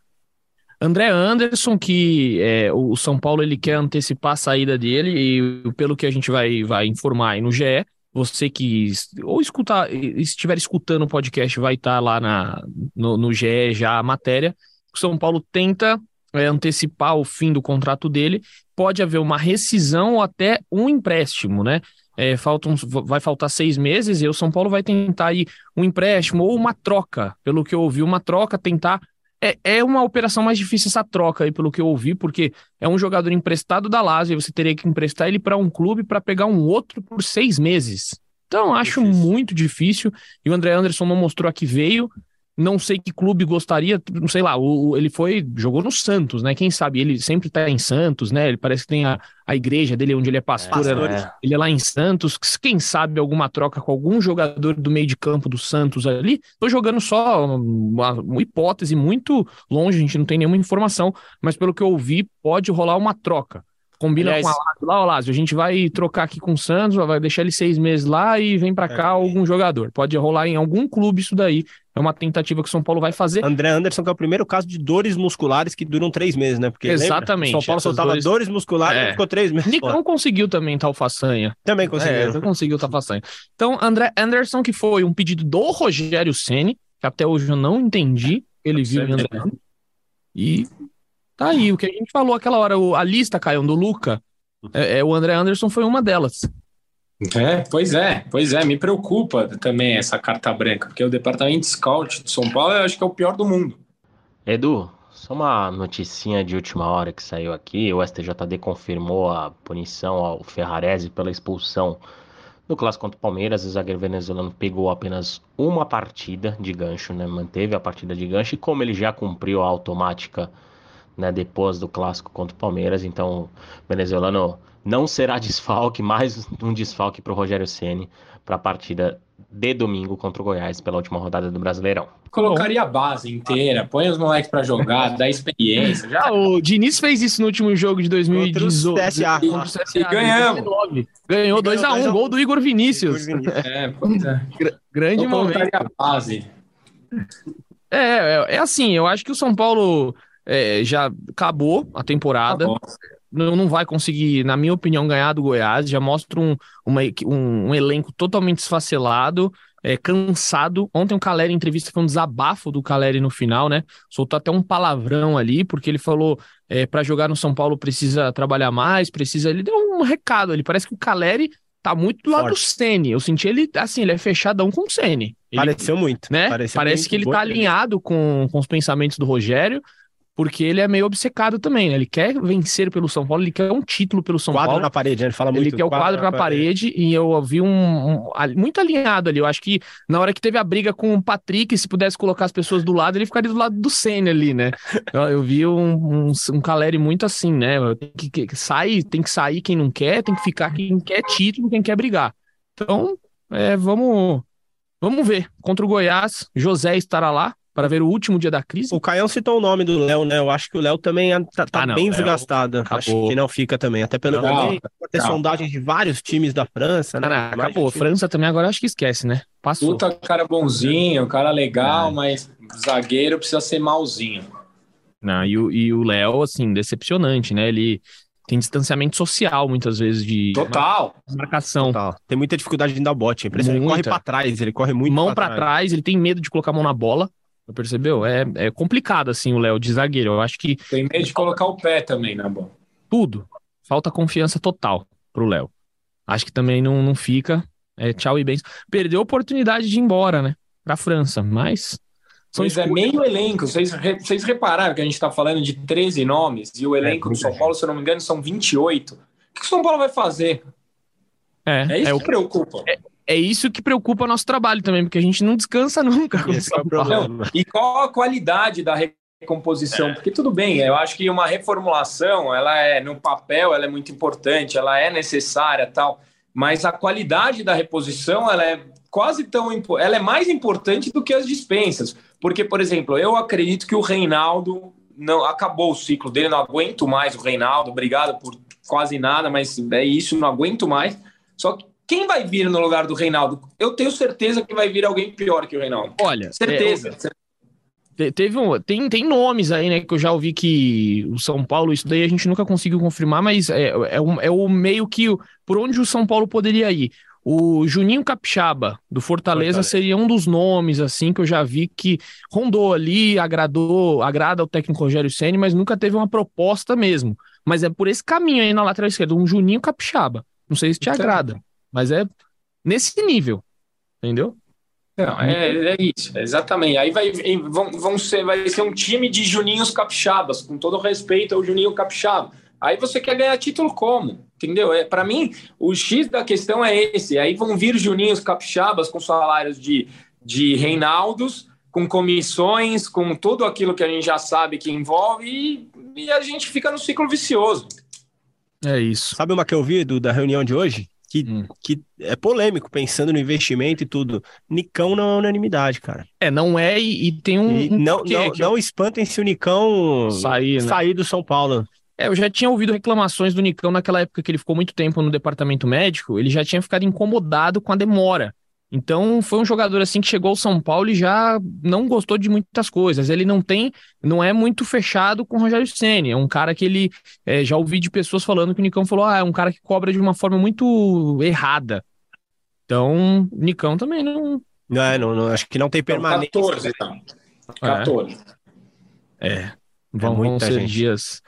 André Anderson, que é, o São Paulo ele quer antecipar a saída dele, e pelo que a gente vai, vai informar aí no GE, você que ou escutar, estiver escutando o podcast, vai estar lá na, no, no GE já a matéria. O São Paulo tenta é, antecipar o fim do contrato dele, pode haver uma rescisão ou até um empréstimo, né? É, faltam, vai faltar seis meses e o São Paulo vai tentar aí um empréstimo ou uma troca, pelo que eu ouvi, uma troca, tentar. É, é uma operação mais difícil essa troca aí, pelo que eu ouvi, porque é um jogador emprestado da Lazio e você teria que emprestar ele para um clube para pegar um outro por seis meses. Então, acho difícil. muito difícil. E o André Anderson não mostrou a que veio. Não sei que clube gostaria, não sei lá, o, ele foi, jogou no Santos, né? Quem sabe? Ele sempre tá em Santos, né? Ele parece que tem a, a igreja dele onde ele é pastor, é, ele é lá em Santos. Quem sabe alguma troca com algum jogador do meio de campo do Santos ali? Tô jogando só uma, uma hipótese muito longe, a gente não tem nenhuma informação, mas pelo que eu ouvi, pode rolar uma troca. Combina Aliás, com a lá, ó, Lázio, a gente vai trocar aqui com o Santos, vai deixar ele seis meses lá e vem para é. cá é. algum jogador. Pode rolar em algum clube isso daí. É uma tentativa que o São Paulo vai fazer. André Anderson, que é o primeiro caso de dores musculares que duram três meses, né? Porque Exatamente. Lembra? São Paulo soltava dores, dores musculares é. e ficou três meses. Nicão conseguiu também tal façanha. Também conseguiu. É, conseguiu tal façanha. Então, André Anderson, que foi um pedido do Rogério Ceni, que até hoje eu não entendi. Ele viu em André E tá aí, o que a gente falou aquela hora, a lista, Caio, do Luca, é, é, o André Anderson foi uma delas. É, pois é, pois é, me preocupa também essa carta branca, porque o departamento de scout de São Paulo eu acho que é o pior do mundo. Edu, só uma noticinha de última hora que saiu aqui, o STJD confirmou a punição ao Ferrarese pela expulsão no clássico contra o Palmeiras, o zagueiro venezuelano pegou apenas uma partida de gancho, né? Manteve a partida de gancho e como ele já cumpriu a automática né, depois do clássico contra o Palmeiras. Então, o venezuelano não será desfalque, mais um desfalque para o Rogério Ceni para a partida de domingo contra o Goiás pela última rodada do Brasileirão. Colocaria a base inteira, põe os moleques para jogar, dá experiência. Já... Ah, o Diniz fez isso no último jogo de 2018. Contra o CSA. Contra o CSA. E ganhamos. Ganhou 2x1, um, gol do Igor Vinícius. Igor Vinícius. É, pois é. Grande Eu momento. Colocaria a base. É, é, é assim, eu acho que o São Paulo é, já acabou a temporada. Acabou. Não, não vai conseguir, na minha opinião, ganhar do Goiás. Já mostra um, uma, um, um elenco totalmente esfacelado, é, cansado. Ontem o Caleri, em entrevista, foi um desabafo do Caleri no final, né? Soltou até um palavrão ali, porque ele falou é, para jogar no São Paulo precisa trabalhar mais, precisa. Ele deu um recado ali. Parece que o Caleri tá muito do lado Forte. do Sene. Eu senti ele, assim, ele é fechadão com o Sene. Pareceu muito. Né? Pareceu Parece muito que ele tá alinhado com, com os pensamentos do Rogério. Porque ele é meio obcecado também, né? Ele quer vencer pelo São Paulo, ele quer um título pelo São quadro Paulo. na parede, né? ele fala muito. Ele quer o quadro, na parede, e eu vi um, um- muito alinhado ali. Eu acho que na hora que teve a briga com o Patrick, se pudesse colocar as pessoas do lado, ele ficaria do lado do Senna ali, né? Eu, eu vi um, um, um Caleri muito assim, né? Tem que, que- sai, tem que sair quem não quer, tem que ficar quem quer título, quem quer brigar. Então, é, vamos, vamos ver. Contra o Goiás, José estará lá para ver o último dia da crise. O Caião citou o nome do Léo, né? Eu acho que o Léo também é- tá, tá Ah, não, bem Léo desgastado. acabou. Acho que não fica também. Até pelo Não, ter não. sondagens de vários times da França, né? Cara, Mais acabou. difícil. França também agora acho que esquece, né? Passou. Puta cara bonzinho, cara É. legal, mas zagueiro precisa ser malzinho. Não, e o e o Léo, assim, decepcionante, né? Ele tem distanciamento social muitas vezes de Total. marcação. Tá. Tem muita dificuldade de dar bote. É. Ele corre pra trás, ele corre muito Mão pra trás, ele tem medo de colocar a mão na bola. Percebeu? É, é complicado, assim, o Léo de zagueiro. Eu acho que Tem medo de colocar o pé também na bola. tudo. Falta confiança total pro Léo. Acho que também não, não fica. É, tchau e bens. Perdeu a oportunidade de ir embora, né? Pra França, mas. São Pois é, meio elenco. Vocês, re- vocês repararam que a gente está falando de 13 nomes e o elenco do muita São. Paulo, se eu não me engano, são 28. O que o São Paulo vai fazer? É, É isso é, o- que preocupa. é isso que preocupa nosso trabalho também, porque a gente não descansa nunca Esse é o problema. E qual a qualidade da recomposição? Porque tudo bem, eu acho que uma reformulação, ela é no papel, ela é muito importante, ela é necessária, tal. Mas a qualidade da reposição, ela é quase tão, impo- ela é mais importante do que as dispensas. Porque, por exemplo, eu acredito que o Reinaldo não acabou o ciclo dele, não aguento mais o Reinaldo. Obrigado por quase nada, mas é isso, não aguento mais. Só que quem vai vir no lugar do Reinaldo? Eu tenho certeza que vai vir alguém pior que o Reinaldo. Olha, Certeza. Te- Teve um, tem, tem nomes aí, né, que eu já ouvi que o São Paulo, isso daí a gente nunca conseguiu confirmar, mas é, é, um- é o meio que o- por onde o São Paulo poderia ir. O Juninho Capixaba, do Fortaleza, Fortaleza. seria um dos nomes, assim, que eu já vi que rondou ali, agradou, agrada ao técnico Rogério Ceni, mas nunca teve uma proposta mesmo. Mas é por esse caminho aí na lateral esquerda, um Juninho Capixaba. Não sei se te Então- agrada, mas é nesse nível, entendeu? Não, é, é isso, exatamente. Aí vai, vão, vão ser, vai ser um time de Juninhos Capixabas, com todo respeito ao Juninho Capixaba. Aí você quer ganhar título como? Entendeu? É, para mim, o X da questão é esse. Aí vão vir Juninhos Capixabas com salários de, de Reinaldos, com comissões, com tudo aquilo que a gente já sabe que envolve, e, e a gente fica no ciclo vicioso. É isso. Sabe uma que eu vi do- da reunião de hoje? Que, Hum. que é polêmico, pensando no investimento e tudo. Nicão não é unanimidade, cara. É, não é, e, e tem um. E um não, porquê não, que não espantem se o Nicão Sair, né? sair do São Paulo. É, eu já tinha ouvido reclamações do Nicão naquela época que ele ficou muito tempo no departamento médico, ele já tinha ficado incomodado com a demora. Então, foi um jogador assim que chegou ao São Paulo e já não gostou de muitas coisas. Ele não tem, não é muito fechado com o Rogério Ceni. É um cara que ele é, já ouvi de pessoas falando que o Nicão falou: ah, é um cara que cobra de uma forma muito errada. Então, o Nicão também não. Não, é, não, não, acho que não tem Então, permanência. 14, então. 14. É, vão, vão muita ser gente. dias.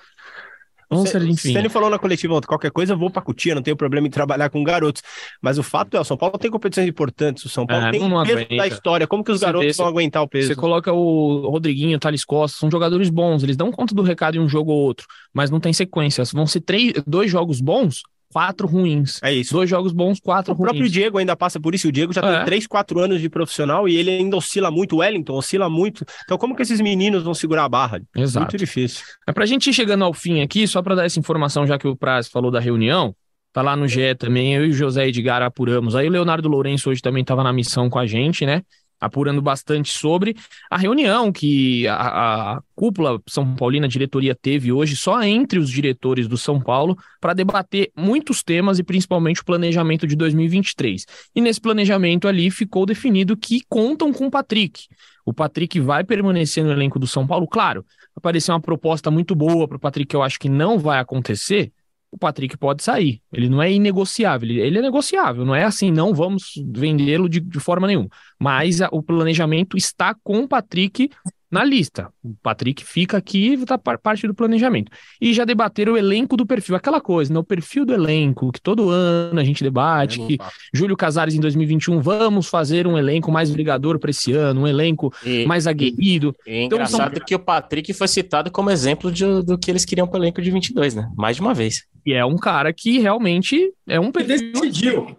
Enfim. Se ele falou na coletiva, ontem, qualquer coisa, eu vou pra Cutia, não tenho problema em trabalhar com garotos. Mas o fato é, o São Paulo tem competições importantes, o São Paulo É, tem peso aguenta. da história. Como que os Você garotos vê, vão aguentar o peso? Você coloca o Rodriguinho, o Thales Costa, são jogadores bons, eles dão conta do recado em um jogo ou outro, mas não tem sequência. Vão ser três, dois jogos bons, quatro ruins. É isso. Dois jogos bons, quatro O próprio ruins. Diego ainda passa por isso. O Diego já tem É. 3, 4 anos de profissional e ele ainda oscila muito. O Wellington oscila muito. Então, como que esses meninos vão segurar a barra? Exato. Muito difícil. Mas pra gente ir chegando ao fim aqui, só pra dar essa informação, já que o Praz falou da reunião, tá lá no GE também, eu e o José Edgar apuramos. Aí o Leonardo Lourenço hoje também tava na missão com a gente, né? Apurando bastante sobre a reunião que a, a cúpula São Paulina, diretoria, teve hoje, só entre os diretores do São Paulo, para debater muitos temas e principalmente o planejamento de 2023. E nesse planejamento ali ficou definido que contam com o Patrick. O Patrick vai permanecer no elenco do São Paulo, claro aparecer uma proposta muito boa para o Patrick, que eu acho que não vai acontecer, o Patrick pode sair. Ele não é inegociável, ele, é negociável, não é assim, não vamos vendê-lo de, de forma nenhuma. Mas a- o planejamento está com o Patrick na lista. O Patrick fica aqui e tá parte do planejamento. E já debateram o elenco do perfil, aquela coisa, né? O perfil do elenco, que todo ano a gente debate, é que Júlio Casares em 2021, vamos fazer um elenco mais brigador para esse ano, um elenco E- mais aguerrido. E é Então, engraçado que o Patrick foi citado como exemplo de- do que eles queriam pro elenco de 22, né? Mais de uma vez. E é um cara que realmente é um Ele perfil decidiu.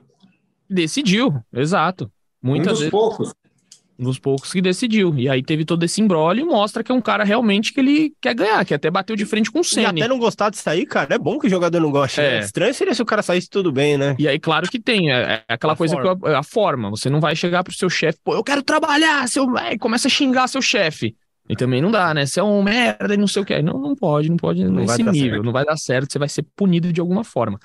decidiu, exato. Um Muitas dos vezes poucos. Um dos poucos que decidiu. E aí teve todo esse imbróglio e mostra que é um cara realmente que ele quer ganhar, que até bateu de frente com o E Senna. até não gostar de sair, cara, é bom que o jogador não goste. É. né? Estranho seria se o cara saísse tudo bem, né? E aí, claro que tem, é, é aquela A coisa forma. que eu- a forma. Você não vai chegar pro seu chefe, pô, eu quero trabalhar, seu. Aí começa a xingar seu chefe. E também não dá, né? Você é um merda e não sei o que. Não, não pode, não pode Não nesse nível, certo. não vai dar certo, você vai ser punido de alguma forma.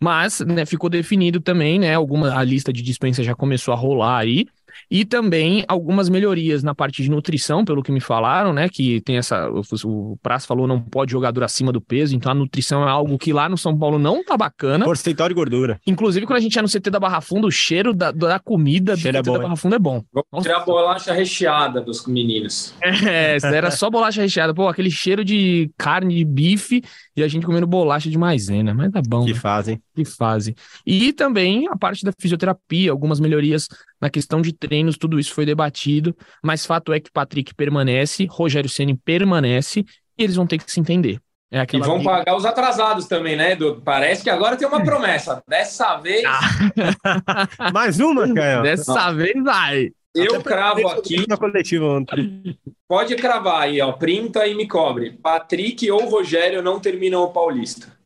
Mas, né, ficou definido também, né? Alguma, a lista de dispensa já começou a rolar aí. E também algumas melhorias na parte de nutrição, pelo que me falaram, né? Que tem essa. O, Praz falou não pode jogador acima do peso, então a nutrição é algo que lá no São Paulo não tá bacana. Percentual de gordura. Inclusive, quando a gente ia no CT da Barra Funda, o cheiro da, da comida do Cheiro é CT bom, da hein? Barra Funda é bom. Nossa. tirar a bolacha recheada dos meninos. É, era só bolacha recheada. Pô, aquele cheiro de carne de bife e a gente comendo bolacha de maisena. Mas tá bom, Que né? fazem. Que fase. E também a parte da fisioterapia, algumas melhorias na questão de treinos, tudo isso foi debatido. Mas fato é que Patrick permanece, Rogério Ceni permanece e eles vão ter que se entender. É E vão briga- pagar os atrasados também, né, Edu? Parece que agora tem uma promessa. Dessa vez, Mais uma, cara. Dessa vez vai. eu cravo aqui. Na coletiva ontem. Pode cravar aí, ó. Printa e me cobre. Patrick ou Rogério não terminam o Paulista.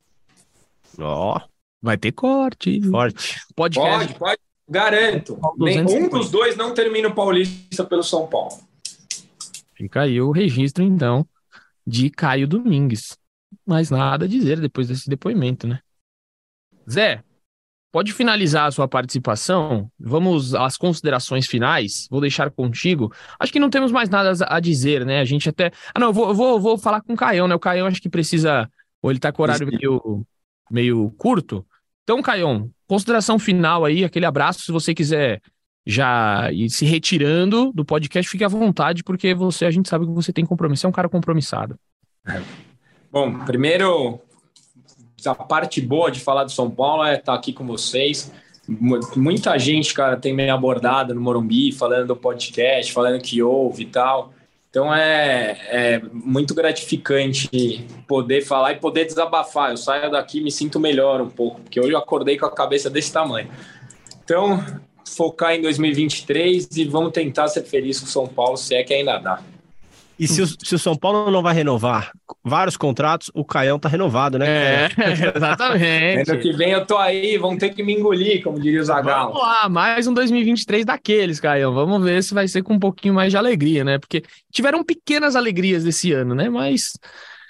Ó, Vai ter corte. forte. Podcast. Pode, pode. Garanto. Nem- Um 250. dos dois não termina o Paulista pelo São Paulo. Fica aí o registro, então, de Caio Domingues. Mais nada a dizer depois desse depoimento, né? Zé, pode finalizar a sua participação? Vamos às considerações finais. Vou deixar contigo. Acho que não temos mais nada a dizer, né? A gente até. Ah, não, eu vou, eu vou, eu vou falar com o Caião, né? O Caião acho que precisa. Ou ele tá com o horário meio, meio curto. Então, Caião, consideração final aí, aquele abraço. Se você quiser já ir se retirando do podcast, fique à vontade, porque você, a gente sabe que você tem compromisso, é um cara compromissado. Bom, primeiro, a parte boa de falar do São Paulo é estar aqui com vocês. Mu- Muita gente, cara, tem me abordado no Morumbi, falando do podcast, falando que ouve e tal. Então é, é muito gratificante poder falar e poder desabafar. Eu saio daqui me sinto melhor um pouco, porque hoje eu acordei com a cabeça desse tamanho. Então, focar em 2023 e vamos tentar ser feliz com São Paulo, se é que ainda dá. E se o, se o São Paulo não vai renovar vários contratos, o Caião tá renovado, né? É, exatamente. Ano que vem eu tô aí, vão ter que me engolir, como diria o Zagallo. Vamos lá, mais um 2023 daqueles, Caião. Vamos ver se vai ser com um pouquinho mais de alegria, né? Porque tiveram pequenas alegrias desse ano, né? Mas,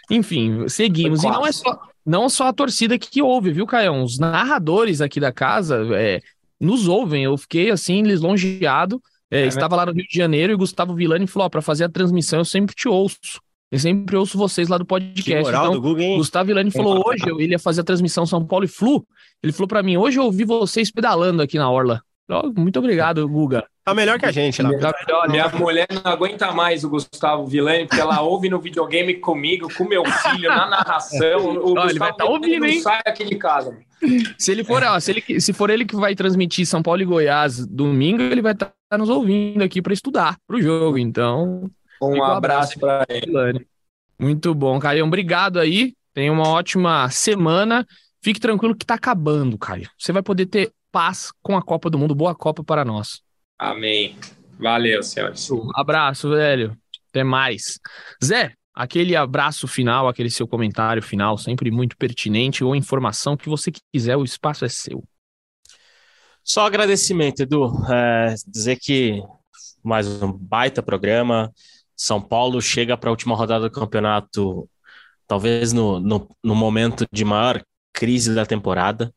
enfim, seguimos. E não é só, não só a torcida que, que ouve, viu, Caião? Os narradores aqui da casa é, nos ouvem. Eu fiquei assim, lisonjeado. É, É, estava lá no Rio de Janeiro e Gustavo Villani falou: para fazer a transmissão, eu sempre te ouço. Eu sempre ouço vocês lá do Que podcast. moral Então, do Google, hein? Gustavo Villani falou hoje, eu- ele ia fazer a transmissão São Paulo e Flu. Ele falou pra mim, hoje eu ouvi vocês pedalando aqui na Orla. Muito obrigado, Guga. Tá melhor que a gente lá. Tá melhor, né? Minha mulher não aguenta mais o Gustavo Villani, porque ela ouve no videogame comigo, com meu filho, na narração. O ele vai tá Villani ouvindo, hein? sai aqui de casa. Se ele for, ó, se, ele, se for ele que vai transmitir São Paulo e Goiás domingo, ele vai estar nos ouvindo aqui pra estudar pro jogo. Então, Um um abraço para ele. Muito bom, Caio. Obrigado aí. Tenha uma ótima semana. Fique tranquilo que tá acabando, Caio. Você vai poder ter paz com a Copa do Mundo. Boa Copa para nós. Amém. Valeu, senhores. Abraço, velho. Até mais. Zé, aquele abraço final, aquele seu comentário final, sempre muito pertinente, ou informação que você quiser, o espaço é seu. Só agradecimento, Edu. É, dizer que mais um baita programa. São Paulo chega para a última rodada do campeonato, talvez no, no, no momento de maior crise da temporada.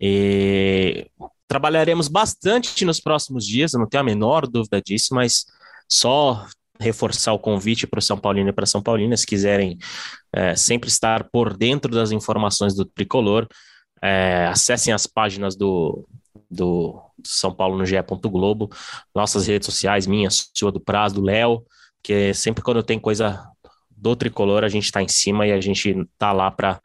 E trabalharemos bastante nos próximos dias, não tenho a menor dúvida disso, mas só reforçar o convite para o São Paulino e para São Paulina, se quiserem é, sempre estar por dentro das informações do tricolor, é, acessem as páginas do, do São Paulo no GE. Globo, nossas redes sociais, minha, sua, do Praz, do Léo, porque sempre quando tem coisa do tricolor, a gente está em cima e a gente tá lá para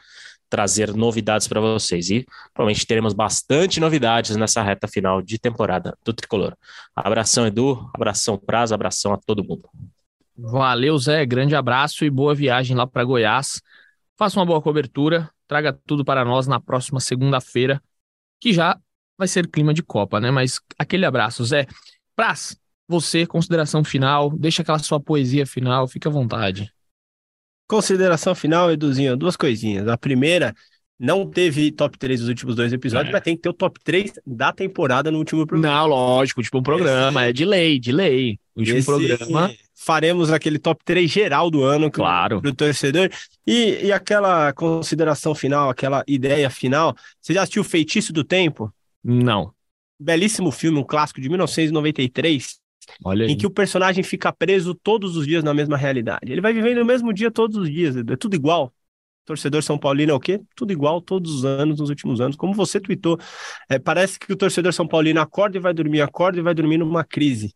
trazer novidades para vocês. E provavelmente teremos bastante novidades nessa reta final de temporada do tricolor. Abração, Edu, abração, Prazo, abração a todo mundo. Valeu, Zé. Grande abraço e boa viagem lá para Goiás. Faça uma boa cobertura, traga tudo para nós na próxima segunda-feira, que já vai ser clima de Copa, né? Mas aquele abraço, Zé. Praz, você, consideração final, deixa aquela sua poesia final, fique à vontade. Consideração final, Eduzinho, duas coisinhas. A primeira, não teve top 3 nos últimos dois episódios, é. mas tem que ter o top 3 da temporada no último programa. Não, lógico, tipo um programa, Esse... é de lei, de lei. O último Esse... programa. Faremos aquele top 3 geral do ano claro. do torcedor. E, e aquela consideração final, aquela ideia final. Você já assistiu Feitiço do Tempo? Não. Belíssimo filme, um clássico de 1993 Olha em que o personagem fica preso todos os dias na mesma realidade. Ele vai vivendo o mesmo dia todos os dias, é tudo igual. Torcedor São Paulino é o quê? Tudo igual todos os anos, nos últimos anos. Como você tweetou, é, parece que o torcedor São Paulino acorda e vai dormir, acorda e vai dormir numa crise.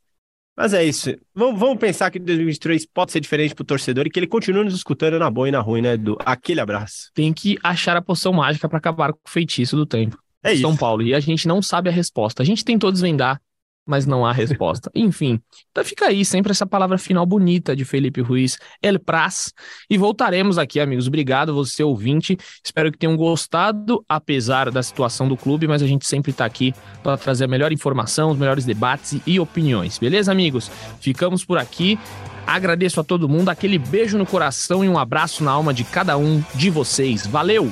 Mas é isso. Vamos, vamos pensar que 2023 pode ser diferente para o torcedor e que ele continue nos escutando na boa e na ruim, né, Edu? Aquele abraço. Tem que achar a poção mágica para acabar com o feitiço do tempo. É São isso. Paulo. E a gente não sabe a resposta. A gente tentou desvendar mas não há resposta. Enfim, então fica aí sempre essa palavra final bonita de Felipe Ruiz, El Praz. E voltaremos aqui, amigos. Obrigado, você ouvinte. Espero que tenham gostado, apesar da situação do clube, mas a gente sempre está aqui para trazer a melhor informação, os melhores debates e opiniões. Beleza, amigos? Ficamos por aqui. Agradeço a todo mundo, aquele beijo no coração e um abraço na alma de cada um de vocês. Valeu!